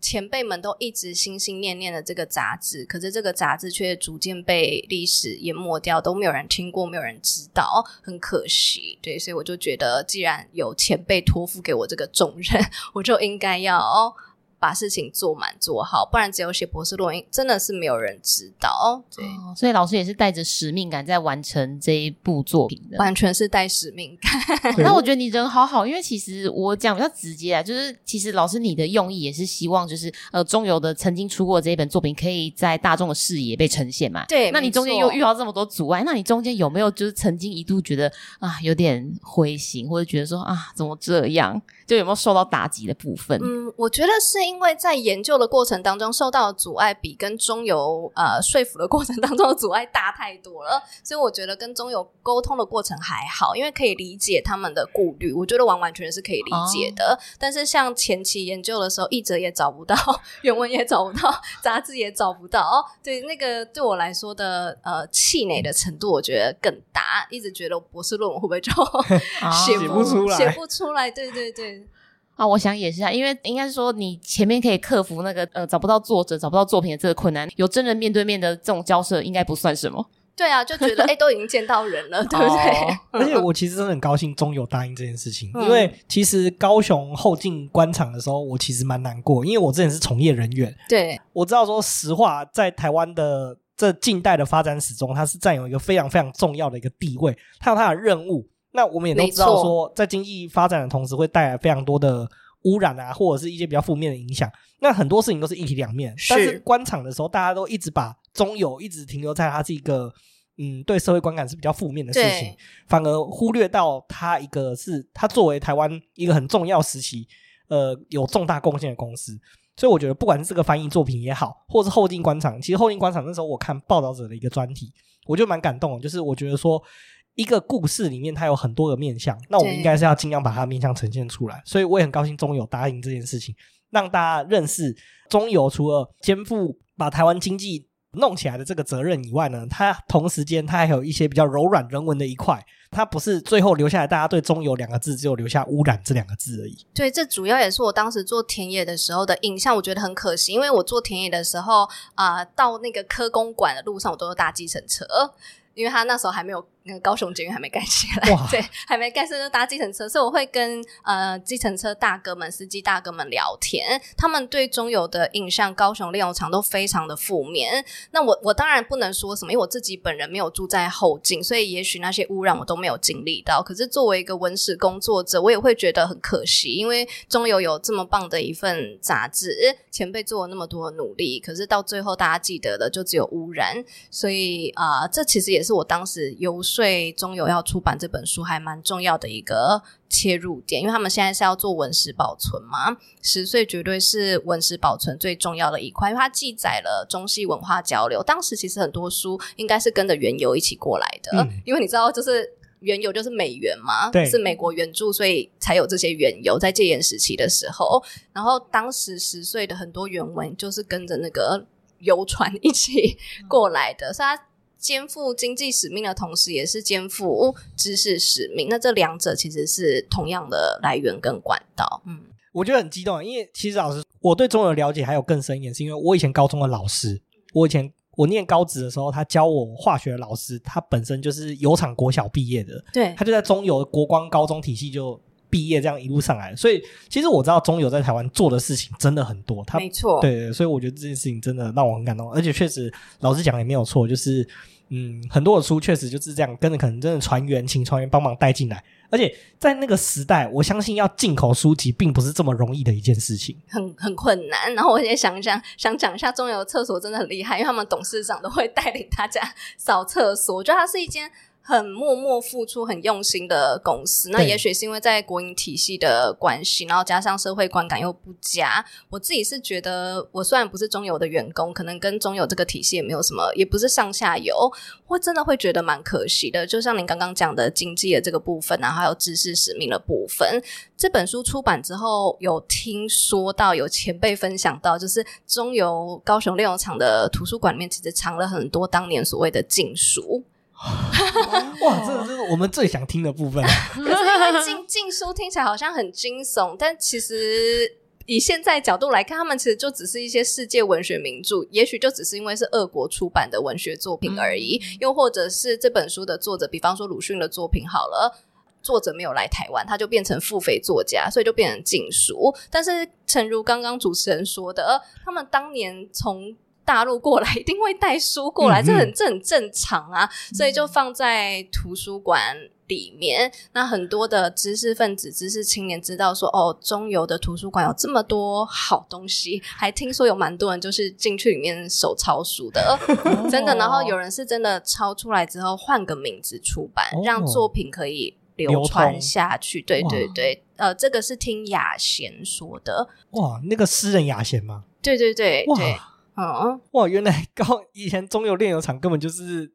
前辈们都一直心心念念的这个杂志，可是这个杂志却逐渐被历史淹没掉，都没有人听过，没有人知道，很可惜。对，所以我就觉得，既然有前辈托付给我这个重任，我就应该要。把事情做满做好，不然只有写博士论文，真的是没有人知道。对，哦，所以老师也是带着使命感在完成这一部作品的，完全是带使命感。那我觉得你人好好，因为其实我讲比较直接啊，就是其实老师你的用意也是希望，就是呃中游的曾经出过这一本作品，可以在大众的视野被呈现嘛。对，那你中间又遇到这么多阻碍，那你中间有没有就是曾经一度觉得啊有点灰心，或者觉得说啊怎么这样？就有没有受到打击的部分？嗯，我觉得是因为在研究的过程当中受到的阻碍，比跟中油呃说服的过程当中的阻碍大太多了。所以我觉得跟中油沟通的过程还好，因为可以理解他们的顾虑，我觉得完完全是可以理解的。哦。但是像前期研究的时候，译者也找不到，原文也找不到，杂志也找不到，对那个对我来说的呃气馁的程度，我觉得更大。一直觉得博士论文会不会就 写不出来，写不出来？对对对。啊，我想也是啊，因为应该是说你前面可以克服那个呃找不到作者、找不到作品的这个困难，有真人面对面的这种交涉，应该不算什么。对啊，就觉得哎、欸，都已经见到人了，对不对？哦、而且 我其实真的很高兴中油答应这件事情，嗯、因为其实高雄后进官场的时候，我其实蛮难过，因为我之前是从业人员，对，我知道说实话，在台湾的这近代的发展史中，它是占有一个非常非常重要的一个地位，它有它的任务。那我们也都知道说，在经济发展的同时，会带来非常多的。污染啊，或者是一些比较负面的影响。那很多事情都是一体两面，是但是官场的时候，大家都一直把中友一直停留在它是一个嗯，对社会观感是比较负面的事情，反而忽略到它一个是它作为台湾一个很重要时期，呃，有重大贡献的公司。所以我觉得，不管是这个翻译作品也好，或是后进官场，其实后进官场那时候我看报道者的一个专题，我就蛮感动的。就是我觉得说，一个故事里面它有很多个面向，那我们应该是要尽量把它面向呈现出来。所以我也很高兴中油答应这件事情，让大家认识中油除了肩负把台湾经济弄起来的这个责任以外呢，它同时间它还有一些比较柔软人文的一块。它不是最后留下来，大家对“中油”两个字只有留下“污染”这两个字而已。对，这主要也是我当时做田野的时候的印象。我觉得很可惜，因为我做田野的时候啊、到那个科工馆的路上，我都是搭计程车，因为他那时候还没有。那个高雄捷运还没盖起来，对，还没盖，所以就搭计程车。所以我会跟呃计程车大哥们、司机大哥们聊天，他们对中油的印象，高雄炼油厂都非常的负面。那我我当然不能说什么，因为我自己本人没有住在后进，所以也许那些污染我都没有经历到。可是作为一个文史工作者，我也会觉得很可惜，因为中油有这么棒的一份杂志，前辈做了那么多努力，可是到最后大家记得的就只有污染。所以啊、呃，这其实也是我当时优。所以中油要出版这本书还蛮重要的一个切入点，因为他们现在是要做文史保存嘛，十岁绝对是文史保存最重要的一块，因为它记载了中西文化交流。当时其实很多书应该是跟着原油一起过来的，嗯、因为你知道，就是原油就是美元嘛，对是美国援助，所以才有这些原油在戒严时期的时候。然后当时十岁的很多原文就是跟着那个 游船一起过来的，所以它。肩负经济使命的同时，也是肩负知识使命。那这两者其实是同样的来源跟管道。嗯，我觉得很激动，因为其实老师，我对中油了解还有更深一点，是因为我以前高中的老师，我以前我念高职的时候，他教我化学的老师，他本身就是油厂国小毕业的，对，他就在中油国光高中体系就毕业，这样一路上来。所以，其实我知道中油在台湾做的事情真的很多。他没错，对，对，所以我觉得这件事情真的让我很感动，而且确实老师讲的也没有错，就是。嗯，很多的书确实就是这样，跟着可能真的船员，请船员帮忙带进来。而且在那个时代，我相信要进口书籍并不是这么容易的一件事情，很很困难。然后我也想想，想讲一下中油厕所真的很厉害，因为他们董事长都会带领大家扫厕所。我觉得它是一间。很默默付出、很用心的公司，那也许是因为在国营体系的关系，然后加上社会观感又不佳。我自己是觉得，我虽然不是中油的员工，可能跟中油这个体系也没有什么，也不是上下游，我真的会觉得蛮可惜的。就像您刚刚讲的经济的这个部分，然后还有知识使命的部分，这本书出版之后，有听说到有前辈分享到，就是中油高雄炼油厂的图书馆里面，其实藏了很多当年所谓的禁书。哇，这这是我们最想听的部分。可是因为禁禁书听起来好像很惊悚，但其实以现在角度来看，他们其实就只是一些世界文学名著，也许就只是因为是俄国出版的文学作品而已。嗯、又或者是这本书的作者，比方说鲁迅的作品，好了，作者没有来台湾，他就变成付费作家，所以就变成禁书。但是，诚如刚刚主持人说的，他们当年从大陆过来 一定会带书过来，嗯、这很这很正常啊，所以就放在图书馆里面。那很多的知识分子、知识青年知道说，哦，中游的图书馆有这么多好东西，还听说有蛮多人就是进去里面手抄书的，真的。然后有人是真的抄出来之后换个名字出版，哦、让作品可以流传下去。对对对，呃，这个是听雅贤说的。哇，那个诗人雅贤吗？对对对哇对。嗯，哇！原来高以前中油炼油厂根本就是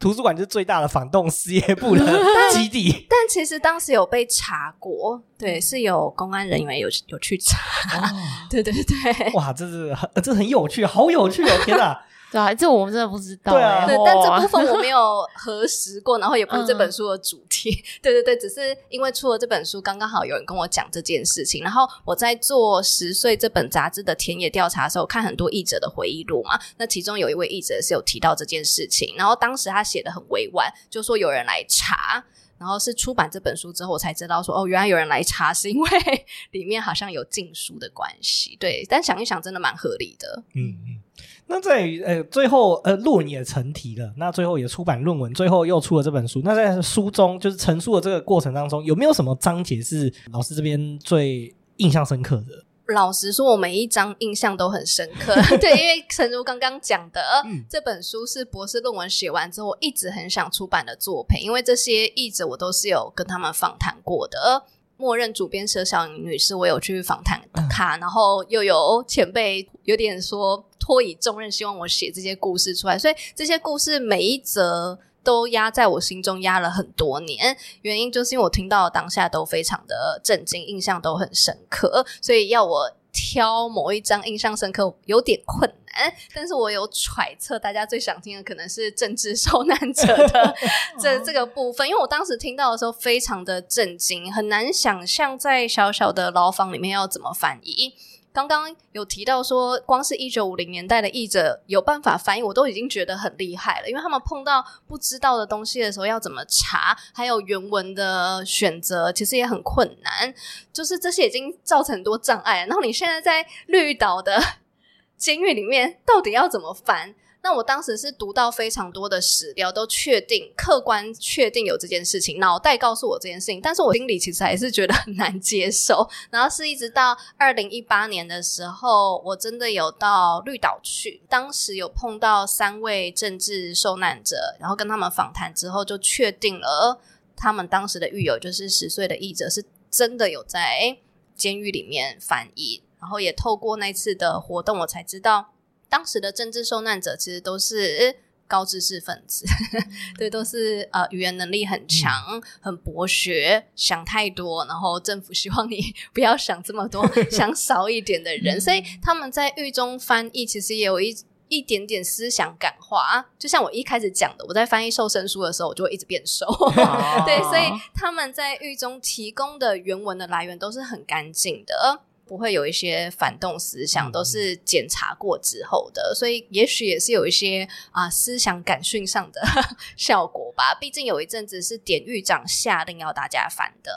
图书馆，就是最大的反动事业部的 基地。但，但其实当时有被查过，对，是有公安人员有有去查。哦、对对对，哇！这是很这很有趣，好有趣哦！天哪！对啊，这我们真的不知道。对啊，对，但这部分我没有核实过，然后也不是这本书的主题。嗯、对对对，只是因为出了这本书，刚刚好有人跟我讲这件事情。然后我在做十岁这本杂志的田野调查的时候，看很多译者的回忆录嘛。那其中有一位译者是有提到这件事情，然后当时他写的很委婉，就说有人来查，然后是出版这本书之后，我才知道说哦，原来有人来查是因为 里面好像有禁书的关系。对，但想一想，真的蛮合理的。嗯嗯。那在呃最后呃论文也成题了，那最后也出版论文，最后又出了这本书。那在书中就是陈述的这个过程当中，有没有什么章节是老师这边最印象深刻的？老实说，我每一章印象都很深刻。对，因为诚如刚刚讲的，嗯、这本书是博士论文写完之后，我一直很想出版的作品。因为这些译者我都是有跟他们访谈过的。默认主编佘小颖女士，我有去访谈她，嗯、然后又有前辈有点说托以重任，希望我写这些故事出来。所以这些故事每一则都压在我心中压了很多年，原因就是因为我听到当下都非常的震惊，印象都很深刻，所以要我挑某一张印象深刻有点困难。但是我有揣测，大家最想听的可能是政治受难者的 这这个部分，因为我当时听到的时候非常的震惊，很难想象在小小的牢房里面要怎么翻译。刚刚有提到说，光是一九五零年代的译者有办法翻译，我都已经觉得很厉害了。因为他们碰到不知道的东西的时候要怎么查，还有原文的选择，其实也很困难。就是这些已经造成很多障碍。然后你现在在绿岛的 监狱里面，到底要怎么翻？那我当时是读到非常多的史料，都确定客观确定有这件事情，脑袋告诉我这件事情，但是我心里其实还是觉得很难接受。然后是一直到二零一八年的时候，我真的有到绿岛去，当时有碰到三位政治受难者，然后跟他们访谈之后，就确定了他们当时的狱友就是十岁的译者，是真的有在监狱里面翻译，然后也透过那次的活动，我才知道。当时的政治受难者其实都是高知识分子，嗯、对，都是呃语言能力很强、嗯、很博学、想太多，然后政府希望你 不要想这么多，想少一点的人，嗯、所以他们在狱中翻译，其实也有一一点点思想感化。就像我一开始讲的，我在翻译瘦身书的时候，我就会一直变瘦。啊、对，所以他们在狱中提供的原文的来源都是很干净的。不会有一些反动思想，都是检查过之后的，嗯、所以也许也是有一些啊、呃、思想感训上的 效果吧。毕竟有一阵子是典狱长下令要大家反的。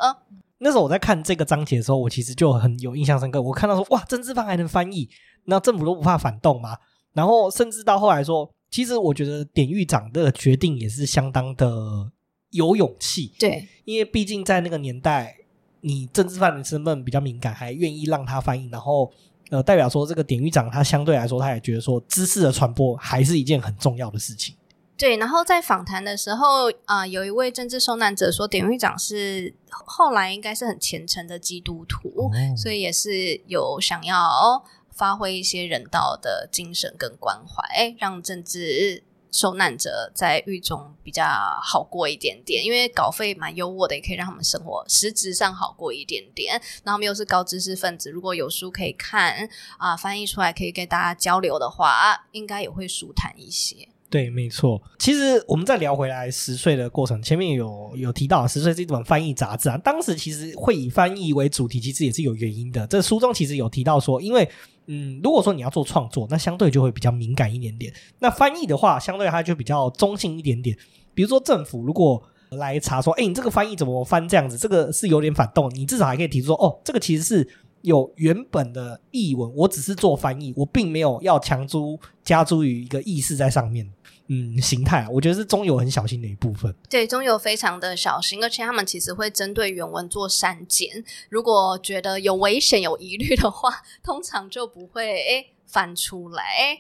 那时候我在看这个章节的时候，我其实就很有印象深刻。我看到说，哇，政治犯还能翻译，那政府都不怕反动吗？然后甚至到后来说，其实我觉得典狱长的决定也是相当的有勇气。对，因为毕竟在那个年代。你政治犯的身份比较敏感，还愿意让他翻译，然后呃，代表说这个典狱长他相对来说，他也觉得说知识的传播还是一件很重要的事情。对，然后在访谈的时候啊、呃，有一位政治受难者说，典狱长是后来应该是很虔诚的基督徒，哦、所以也是有想要发挥一些人道的精神跟关怀，让政治。受难者在狱中比较好过一点点，因为稿费蛮优渥的，也可以让他们生活实质上好过一点点。然后他们又是高知识分子，如果有书可以看啊，翻译出来可以跟大家交流的话，应该也会舒坦一些。对，没错。其实我们再聊回来十岁的过程，前面有有提到十岁是一本翻译杂志啊。当时其实会以翻译为主题，其实也是有原因的。这书中其实有提到说，因为。嗯，如果说你要做创作，那相对就会比较敏感一点点。那翻译的话，相对它就比较中性一点点。比如说政府如果来查说，哎，你这个翻译怎么翻这样子？这个是有点反动，你至少还可以提出说，哦，这个其实是有原本的译文，我只是做翻译，我并没有要强租加诸于一个意思在上面。嗯，形态我觉得是中油很小心的一部分。对，中油非常的小心，而且他们其实会针对原文做删减。如果觉得有危险、有疑虑的话，通常就不会诶翻出来。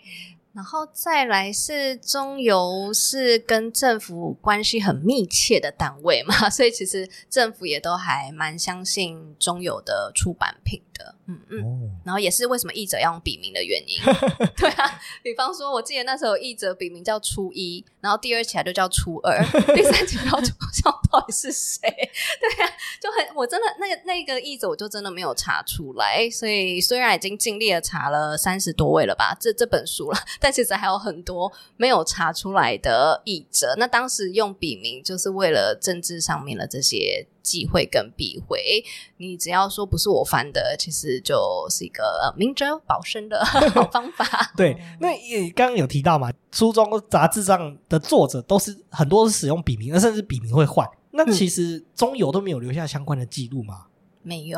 然后再来是中油是跟政府关系很密切的单位嘛，所以其实政府也都还蛮相信中油的出版品的，嗯嗯。哦、然后也是为什么译者要用笔名的原因，对啊。比方说，我记得那时候译者笔名叫初一，然后第二起来就叫初二，第三期要叫到底是谁？对啊，就很我真的那个那个译者我就真的没有查出来，所以虽然已经尽力的查了三十多位了吧，这这本书了。但其实还有很多没有查出来的译者。那当时用笔名，就是为了政治上面的这些忌讳跟避讳。你只要说不是我翻的，其实就是一个明哲保身的好方法。对，那也刚刚有提到嘛，书中杂志上的作者都是很多是使用笔名，而甚至笔名会换。那其实中游都没有留下相关的记录吗？没有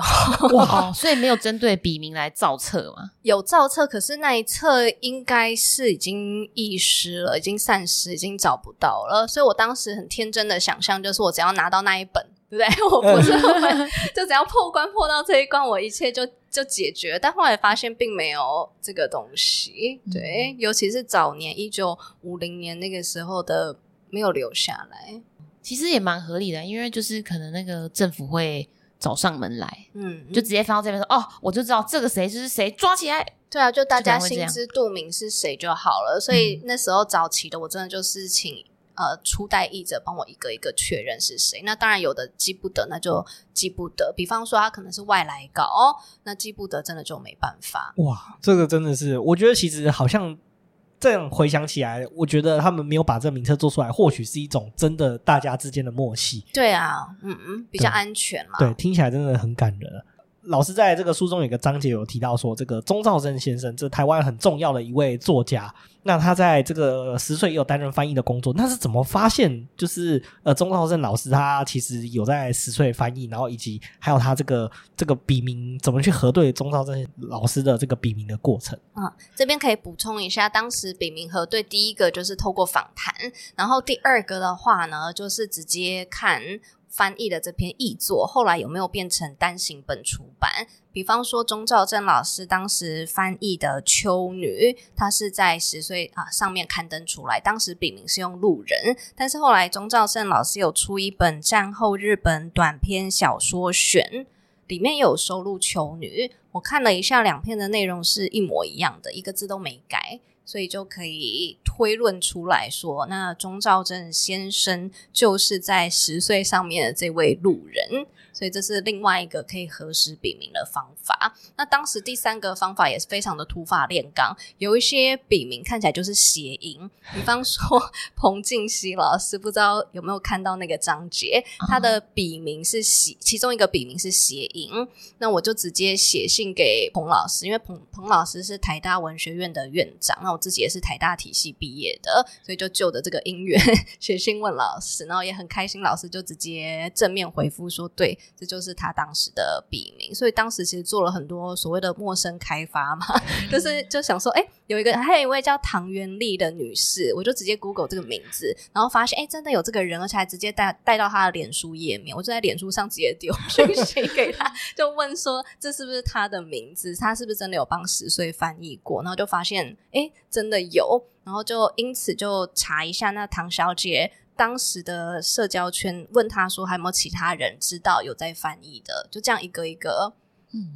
哇，所以没有针对笔名来造册吗？有造册，可是那一册应该是已经遗失了，已经散失，已经找不到了。所以我当时很天真的想象，就是我只要拿到那一本。对不对？我不是会，就只要破关破到这一关，我一切就就解决。但后来发现并没有这个东西，对，嗯、尤其是早年一九五零年那个时候的没有留下来，其实也蛮合理的，因为就是可能那个政府会找上门来，嗯，就直接翻到这边说，哦，我就知道这个谁就是谁，抓起来。对啊，就大家心知肚明是谁就好了。所以那时候早期的我真的就是请。呃，初代译者帮我一个一个确认是谁。那当然有的记不得，那就记不得。比方说他可能是外来稿，哦，那记不得真的就没办法。哇，这个真的是，我觉得其实好像这样回想起来，我觉得他们没有把这个名车做出来，或许是一种真的大家之间的默契。对啊，嗯嗯，比较安全嘛。对，听起来真的很感人。老师在这个书中有一个章节有提到说，这个钟兆政先生，这台湾很重要的一位作家。那他在这个十岁也有担任翻译的工作。那是怎么发现？就是呃，钟兆政老师他其实有在十岁翻译，然后以及还有他这个这个笔名怎么去核对钟兆政老师的这个笔名的过程。啊、嗯，这边可以补充一下，当时笔名核对第一个就是透过访谈，然后第二个的话呢，就是直接看。翻译的这篇译作，后来有没有变成单行本出版？比方说，钟兆政老师当时翻译的《秋女》，他是在十岁啊上面刊登出来，当时笔名是用路人。但是后来，钟兆政老师有出一本战后日本短篇小说选，里面有收录《秋女》。我看了一下，两篇的内容是一模一样的，一个字都没改。所以就可以推论出来说，那钟兆政先生就是在十岁上面的这位路人。所以这是另外一个可以核实笔名的方法。那当时第三个方法也是非常的土法炼钢，有一些笔名看起来就是谐音，比方说彭静熙老师，不知道有没有看到那个章节，他的笔名是谐，其中一个笔名是谐音。那我就直接写信给彭老师，因为彭彭老师是台大文学院的院长，那我自己也是台大体系毕业的，所以就就着这个因缘 写信问老师，然后也很开心，老师就直接正面回复说对。这就是他当时的笔名，所以当时其实做了很多所谓的陌生开发嘛，就是就想说，哎，有一个还有一位叫唐元丽的女士，我就直接 Google 这个名字，然后发现，哎，真的有这个人，而且还直接带带到他的脸书页面，我就在脸书上直接丢 讯息给他，就问说，这是不是他的名字？他是不是真的有帮十岁翻译过？然后就发现，哎，真的有，然后就因此就查一下那唐小姐。当时的社交圈问他说：“还有没有其他人知道有在翻译的？”就这样一个一个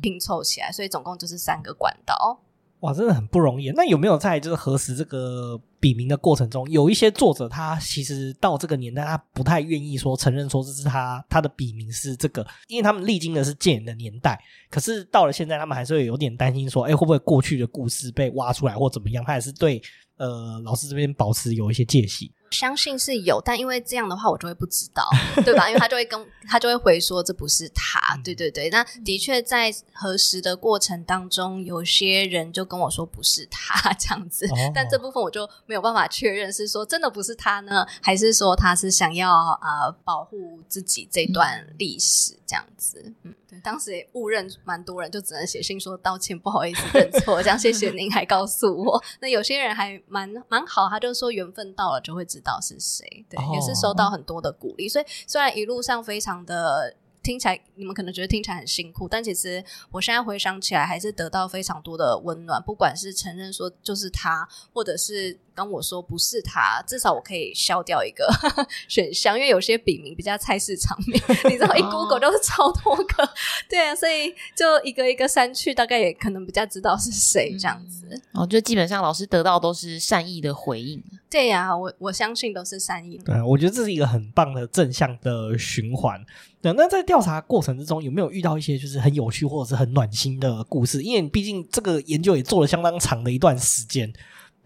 拼凑起来，所以总共就是三个管道。哇，真的很不容易。那有没有在就是核实这个笔名的过程中，有一些作者他其实到这个年代，他不太愿意说承认说这是他他的笔名是这个，因为他们历经的是戒严的年代。可是到了现在，他们还是会有点担心说：“哎，会不会过去的故事被挖出来或怎么样？”他也是对呃老师这边保持有一些戒心。相信是有，但因为这样的话，我就会不知道，对吧？因为他就会跟他就会回说这不是他，对对对。那的确在核实的过程当中，有些人就跟我说不是他 这样子，哦、但这部分我就没有办法确认是说真的不是他呢，还是说他是想要呃保护自己这段历史这样子。嗯，对，当时也误认蛮多人，就只能写信说道歉，不好意思认错，这样谢谢您还告诉我。那有些人还蛮蛮好，他就说缘分到了就会知道是谁，对，也是收到很多的鼓励，所以虽然一路上非常的听起来，你们可能觉得听起来很辛苦，但其实我现在回想起来，还是得到非常多的温暖，不管是承认说就是他，或者是。跟我说不是他，至少我可以消掉一个选项，因为有些笔名比较菜市场名，你知道一 Google 就是超多个，对啊，所以就一个一个删去，大概也可能比较知道是谁这样子。哦，就基本上老师得到都是善意的回应。对呀、啊，我我相信都是善意的。对，我觉得这是一个很棒的正向的循环。对，那在调查过程之中，有没有遇到一些就是很有趣或者是很暖心的故事？因为毕竟这个研究也做了相当长的一段时间。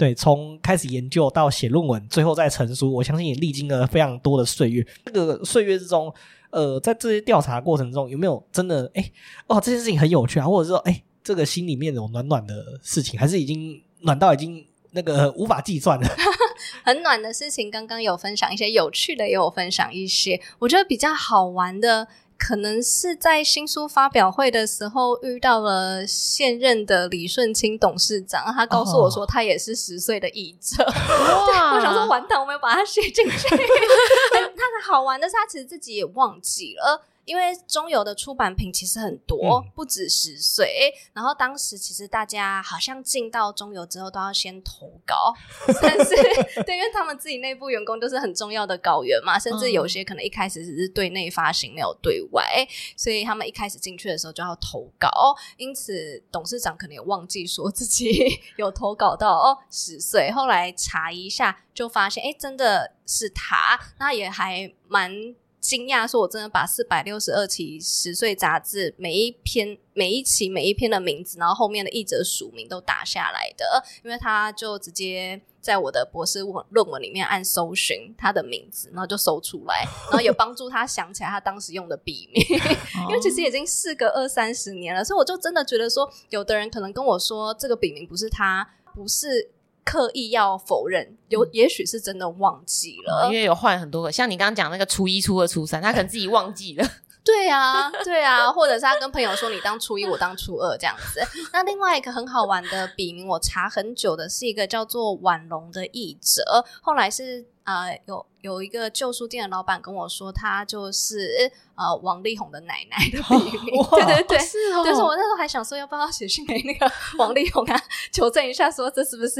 对，从开始研究到写论文，最后再成书，我相信也历经了非常多的岁月。这个岁月之中，呃，在这些调查过程中，有没有真的哎，哦，这件事情很有趣啊，或者说哎，这个心里面有暖暖的事情，还是已经暖到已经那个无法计算了？很暖的事情，刚刚有分享一些有趣的，也有分享一些，我觉得比较好玩的。可能是在新书发表会的时候遇到了现任的李顺清董事长，他告诉我说他也是十岁的译者。哇！我想说完蛋，我没有把他写进去。他好玩的是，他其实自己也忘记了。因为中油的出版品其实很多，嗯、不止十岁。然后当时其实大家好像进到中油之后都要先投稿，但是 对，因为他们自己内部员工都是很重要的稿源嘛，甚至有些可能一开始只是对内发行，没有对外，所以他们一开始进去的时候就要投稿。因此董事长可能也忘记说自己 有投稿到哦十岁，后来查一下就发现，哎，真的是他，那也还蛮。惊讶说：“我真的把四百六十二期十岁杂志每一篇、每一期、每一篇的名字，然后后面的译者署名都打下来的，因为他就直接在我的博士论论文里面按搜寻他的名字，然后就搜出来，然后有帮助他想起来他当时用的笔名，因为其实已经事隔二三十年了，所以我就真的觉得说，有的人可能跟我说这个笔名不是他，不是。”刻意要否认，有也许是真的忘记了，因为有换很多个，像你刚刚讲那个初一、初二、初三，他可能自己忘记了。对啊，对啊，或者是他跟朋友说，你当初一，我当初二这样子。那另外一个很好玩的笔名，我查很久的是一个叫做婉龙的译者，后来是呃有有一个旧书店的老板跟我说，他就是呃王力宏的奶奶的笔名。哦、对对对，是哦。就是我那时候还想说，要不要写信给那个 王力宏啊，求证一下，说这是不是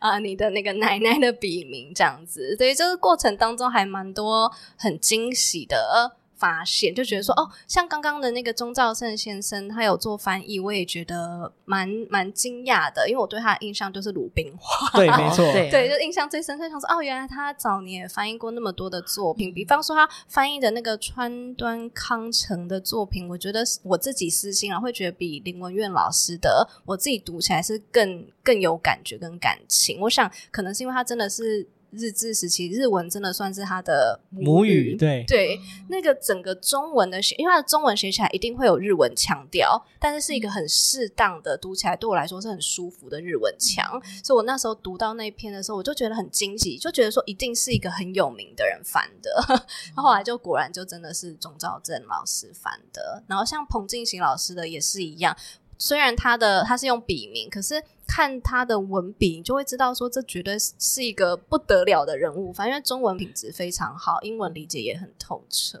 啊、呃、你的那个奶奶的笔名这样子。所以这个过程当中还蛮多很惊喜的。发现就觉得说哦，像刚刚的那个钟兆胜先生，他有做翻译，我也觉得蛮蛮惊讶的，因为我对他的印象就是鲁冰花，对，没错，对，对，就印象最深刻，想说哦，原来他早年也翻译过那么多的作品，比方说他翻译的那个川端康成的作品，我觉得我自己私心啊，会觉得比林文苑老师的我自己读起来是更更有感觉跟感情。我想可能是因为他真的是。日治时期，日文真的算是他的母语，对对。那个整个中文的写，因为他的中文写起来一定会有日文腔调，但是是一个很适当的读起来，对我来说是很舒服的日文腔。嗯、所以我那时候读到那一篇的时候，我就觉得很惊喜，就觉得说一定是一个很有名的人翻的。嗯、后来就果然就真的是钟兆政老师翻的。然后像彭进行老师的也是一样，虽然他的他是用笔名，可是。看他的文笔，你就会知道说这绝对是一个不得了的人物。反正中文品质非常好，英文理解也很透彻。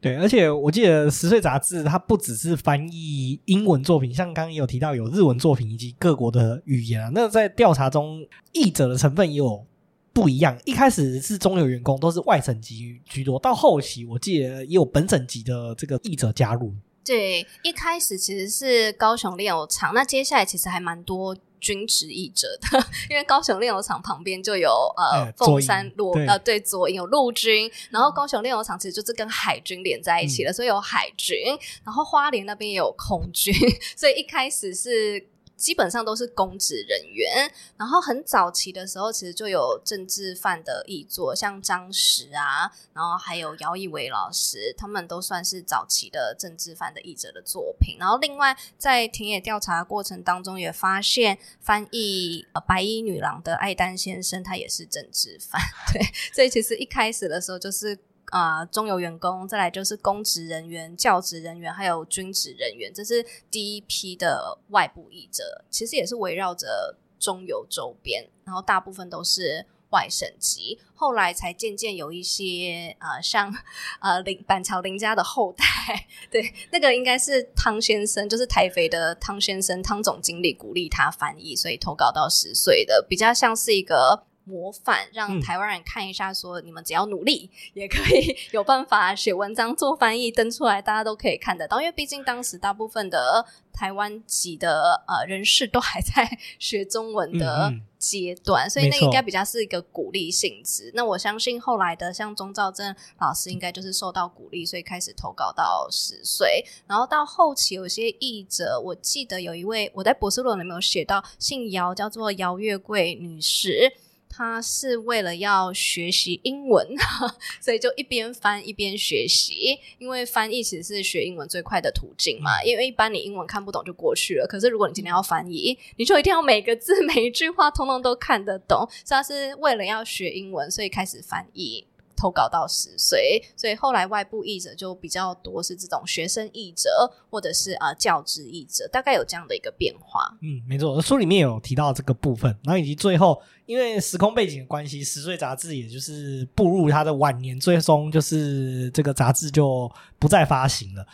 对，对，而且我记得十岁杂志它不只是翻译英文作品，像刚刚也有提到有日文作品以及各国的语言啊。那在调查中，译者的成分也有不一样。一开始是中流员工，都是外省籍居多，到后期我记得也有本省籍的这个译者加入。对，一开始其实是高雄炼油厂，那接下来其实还蛮多军职译者的，因为高雄炼油厂旁边就有呃凤山陆呃对左营有陆军，然后高雄炼油厂其实就是跟海军连在一起了，嗯、所以有海军，然后花莲那边也有空军，所以一开始是。基本上都是公职人员，然后很早期的时候，其实就有政治犯的译作，像张石啊，然后还有姚以为老师，他们都算是早期的政治犯的译者的作品。然后另外在田野调查的过程当中，也发现翻译《白衣女郎》的艾丹先生，他也是政治犯。对，所以其实一开始的时候就是。啊、中游员工，再来就是公职人员、教职人员，还有军职人员，这是第一批的外部译者。其实也是围绕着中游周边，然后大部分都是外省籍。后来才渐渐有一些呃，像呃林板桥林家的后代，对，那个应该是汤先生，就是台肥的汤先生，汤总经理鼓励他翻译，所以投稿到十岁的，比较像是一个。模范，让台湾人看一下，说你们只要努力，嗯、也可以有办法写文章、做翻译、登出来，大家都可以看得到。因为毕竟当时大部分的台湾籍的呃人士都还在学中文的阶段，嗯嗯，所以那应该比较是一个鼓励性质。那我相信后来的像钟兆政老师，应该就是受到鼓励，所以开始投稿到十岁。然后到后期有些译者，我记得有一位我在博士论文里面有写到，姓姚，叫做姚月桂女士。他是为了要学习英文，所以就一边翻一边学习。因为翻译其实是学英文最快的途径嘛。因为一般你英文看不懂就过去了，可是如果你今天要翻译，你就一定要每个字 每一句话通通都看得懂。所以他是为了要学英文，所以开始翻译。投稿到十岁，所以后来外部译者就比较多是这种学生译者或者是啊、教职译者，大概有这样的一个变化。嗯，没错，书里面有提到这个部分，然后以及最后因为时空背景的关系，十岁杂志也就是步入它的晚年，最终就是这个杂志就不再发行了。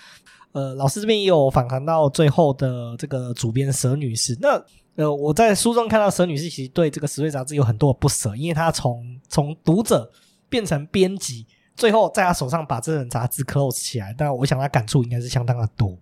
呃，老师这边也有访谈到最后的这个主编佘女士，那呃我在书中看到佘女士其实对这个十岁杂志有很多的不舍，因为她从从读者。变成编辑，最后在他手上把这本杂志 close 起来，但我想他感触应该是相当的多。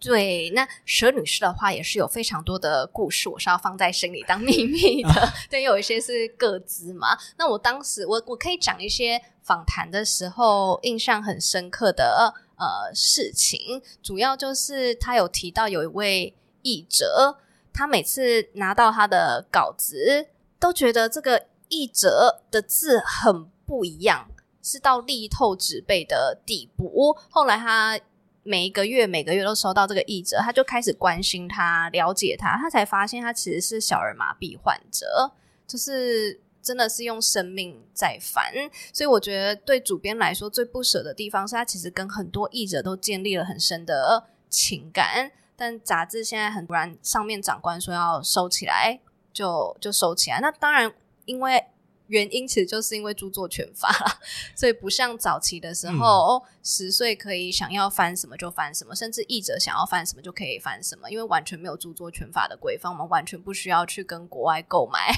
对，那佘女士的话也是有非常多的故事，我是要放在心里当秘密的。啊、对，有一些是各自嘛。那我当时我我可以讲一些访谈的时候印象很深刻的呃事情，主要就是他有提到有一位译者，他每次拿到他的稿子都觉得这个。译者的字很不一样，是到力透纸背的地步。后来他每一个月每个月都收到这个译者，他就开始关心他，了解他，他才发现他其实是小儿麻痹患者，就是真的是用生命在翻。所以我觉得对主编来说最不舍的地方是他其实跟很多译者都建立了很深的情感，但杂志现在很突然上面长官说要收起来，就就收起来。那当然。因为原因其实就是因为著作权法，所以不像早期的时候，哦十岁可以想要翻什么就翻什么，甚至译者想要翻什么就可以翻什么，因为完全没有著作权法的规范，我们完全不需要去跟国外购买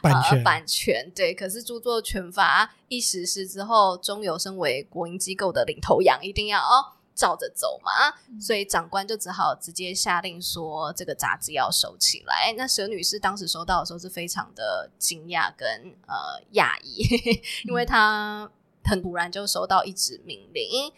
版权。呃、版权对，可是著作权法一实施之后，中有身为国营机构的领头羊，一定要哦。照着走嘛，所以长官就只好直接下令说这个杂志要收起来。那佘女士当时收到的时候是非常的惊讶跟呃讶异，因为她很突然就收到一纸命令，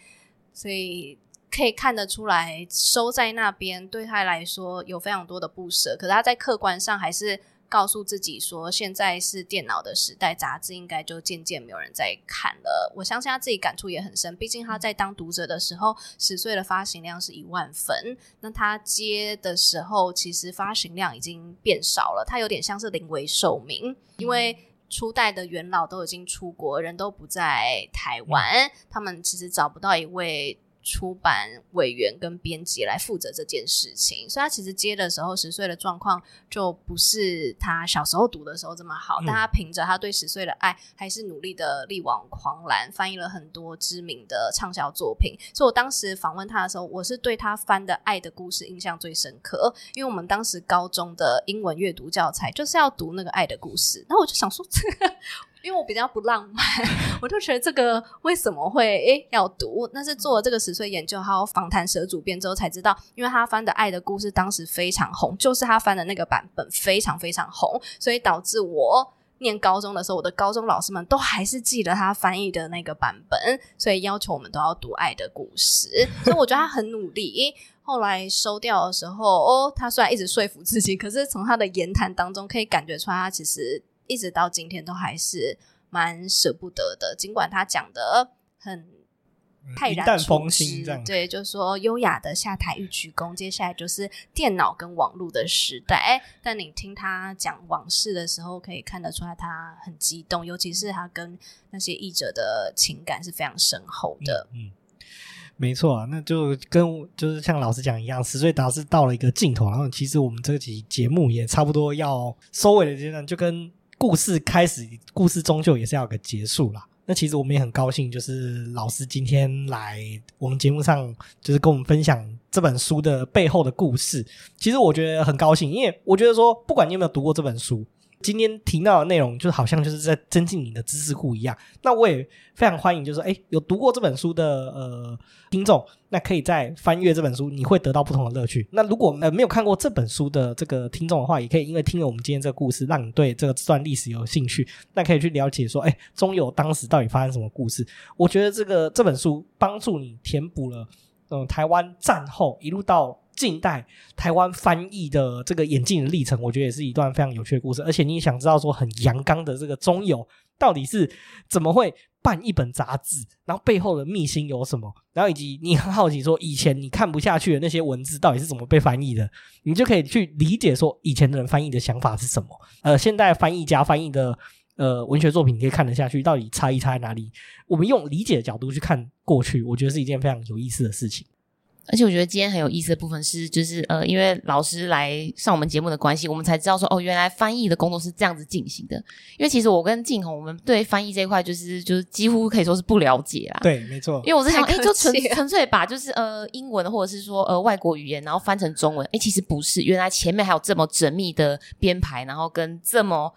所以可以看得出来收在那边对她来说有非常多的不舍。可是她在客观上还是。告诉自己说，现在是电脑的时代，杂志应该就渐渐没有人在看了。我相信他自己感触也很深，毕竟他在当读者的时候，十岁的发行量是一万份，那他接的时候，其实发行量已经变少了，他有点像是临危受命，因为初代的元老都已经出国，人都不在台湾，他们其实找不到一位。出版委员跟编辑来负责这件事情，所以他其实接的时候，十岁的状况就不是他小时候读的时候这么好。嗯、但他凭着他对十岁的爱，还是努力的力挽狂澜，翻译了很多知名的畅销作品。所以我当时访问他的时候，我是对他翻的《爱的故事》印象最深刻，因为我们当时高中的英文阅读教材就是要读那个《爱的故事》，然后我就想说这个。因为我比较不浪漫，我就觉得这个为什么会诶要读？那是做了这个十岁研究，还有访谈蛇主编之后才知道，因为他翻的《爱的故事》当时非常红，就是他翻的那个版本非常非常红，所以导致我念高中的时候，我的高中老师们都还是记得他翻译的那个版本，所以要求我们都要读《爱的故事》。所以我觉得他很努力。后来收掉的时候，哦，他虽然一直说服自己，可是从他的言谈当中可以感觉出来，他其实。一直到今天都还是蛮舍不得的，尽管他讲的很泰然风轻这样，对，就是说优雅的下台一鞠躬，接下来就是电脑跟网络的时代。但你听他讲往事的时候，可以看得出来他很激动，尤其是他跟那些译者的情感是非常深厚的。嗯，嗯，没错啊，那就跟就是像老师讲一样，十岁杂志到了一个尽头，然后其实我们这期节目也差不多要收尾的阶段，就跟。故事开始，故事终究也是要有个结束啦。那其实我们也很高兴，就是老师今天来我们节目上，就是跟我们分享这本书的背后的故事。其实我觉得很高兴，因为我觉得说，不管你有没有读过这本书。今天提到的内容，就好像就是在增进你的知识库一样。那我也非常欢迎，就是说，诶，有读过这本书的呃听众，那可以再翻阅这本书，你会得到不同的乐趣。那如果呃没有看过这本书的这个听众的话，也可以因为听了我们今天这个故事，让你对这个这段历史有兴趣，那可以去了解说，诶，中油当时到底发生什么故事？我觉得这个这本书帮助你填补了，嗯、台湾战后一路到。近代台湾翻译的这个演进的历程，我觉得也是一段非常有趣的故事。而且你也想知道说，很阳刚的这个中油到底是怎么会办一本杂志，然后背后的秘辛有什么？然后以及你很好奇说，以前你看不下去的那些文字到底是怎么被翻译的？你就可以去理解说，以前的人翻译的想法是什么？呃，现代翻译家翻译的。呃文学作品，你可以看得下去，到底差异差在哪里？我们用理解的角度去看过去，我觉得是一件非常有意思的事情。而且我觉得今天很有意思的部分是，就是呃，因为老师来上我们节目的关系，我们才知道说，哦，原来翻译的工作是这样子进行的。因为其实我跟静红，我们对翻译这一块，就是就是几乎可以说是不了解啦。对，没错。因为我是想，哎，就纯纯粹把就是呃英文或者是说呃外国语言，然后翻成中文。哎，其实不是，原来前面还有这么缜密的编排，然后跟这么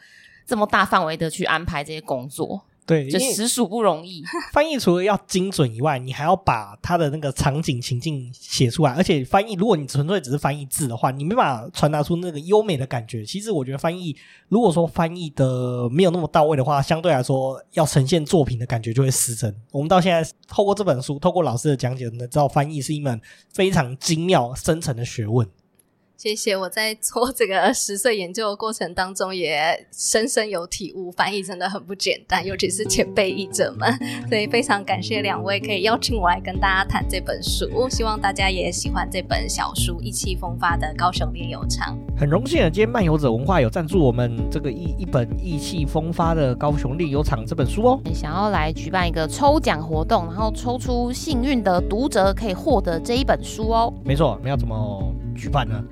这么大范围的去安排这些工作。对，这实属不容易。翻译除了要精准以外，你还要把它的那个场景情境写出来。而且翻译，如果你纯粹只是翻译字的话，你没办法传达出那个优美的感觉。其实我觉得翻译，如果说翻译的没有那么到位的话，相对来说要呈现作品的感觉就会失真。我们到现在透过这本书，透过老师的讲解，能知道翻译是一门非常精妙、深层的学问。谢谢，我在做这个 十岁研究的过程当中，也深深有体悟，翻译真的很不简单，尤其是前辈译者们。所以非常感谢两位可以邀请我来跟大家谈这本书，希望大家也喜欢这本小书《意气风发的高雄炼油厂》。很荣幸的，今天漫游者文化有赞助我们这个一一本《意气风发的高雄炼油厂》这本书哦。想要来举办一个抽奖活动，然后抽出幸运的读者可以获得这一本书哦。没错，你要怎么举办呢？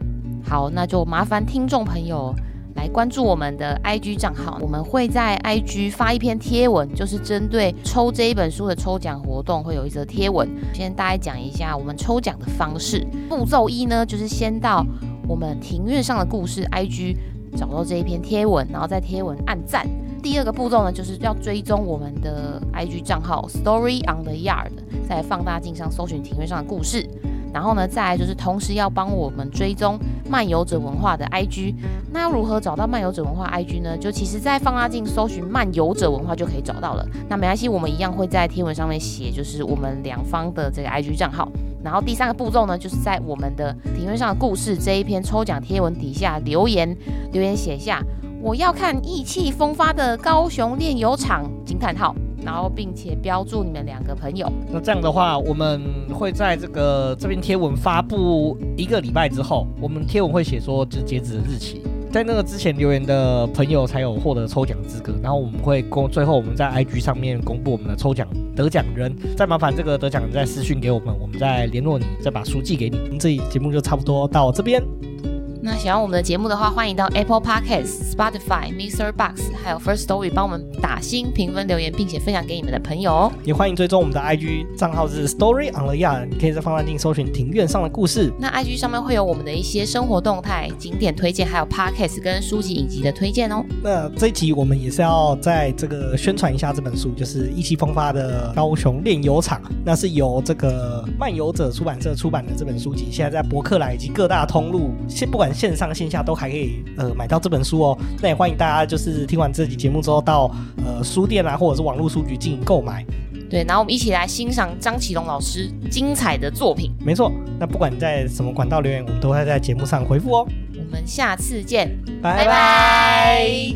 好，那就麻烦听众朋友来关注我们的 IG 账号，我们会在 IG 发一篇贴文，就是针对抽这一本书的抽奖活动，会有一则贴文。先大概讲一下我们抽奖的方式。步骤一呢，就是先到我们庭院上的故事 IG 找到这一篇贴文，然后在贴文按赞。第二个步骤呢，就是要追踪我们的 IG 账号 Story on the Yard，在放大镜上搜寻庭院上的故事。然后呢，再来就是同时要帮我们追踪漫游者文化的 IG。那要如何找到漫游者文化 IG 呢？就其实，在放大镜搜寻漫游者文化就可以找到了。那没关系，我们一样会在贴文上面写，就是我们两方的这个 IG 账号。然后第三个步骤呢，就是在我们的庭院上的故事这一篇抽奖贴文底下留言，留言写下我要看意气风发的高雄炼油厂惊叹号。然后，并且标注你们两个朋友。那这样的话，我们会在这个这篇贴文发布一个礼拜之后，我们贴文会写说，就截止的日期，在那个之前留言的朋友才有获得抽奖资格。然后我们会公，最后我们在 IG 上面公布我们的抽奖得奖人。再麻烦这个得奖人再私讯给我们，我们再联络你，再把书寄给你。这节目就差不多到这边。那喜欢我们的节目的话，欢迎到 Apple Podcasts、Spotify、Mr. Box 还有 First Story 帮我们打星、评分、留言，并且分享给你们的朋友哦。也欢迎追踪我们的 IG 账号是 Story on the Yard，你可以在放大镜搜寻庭院上的故事。那 IG 上面会有我们的一些生活动态、景点推荐，还有 Podcast 跟书籍影集的推荐哦。那这一集我们也是要在这个宣传一下这本书，就是意气风发的高雄炼油厂，那是由这个漫游者出版社出版的这本书籍，现在在博客来以及各大通路，先不管。线上线下都还可以呃买到这本书哦，那也欢迎大家就是听完这集节目之后到呃书店啊或者是网络书局进行购买。对，然后我们一起来欣赏张启龙老师精彩的作品。没错，那不管你在什么管道留言，我们都会在节目上回复哦。我们下次见，拜拜。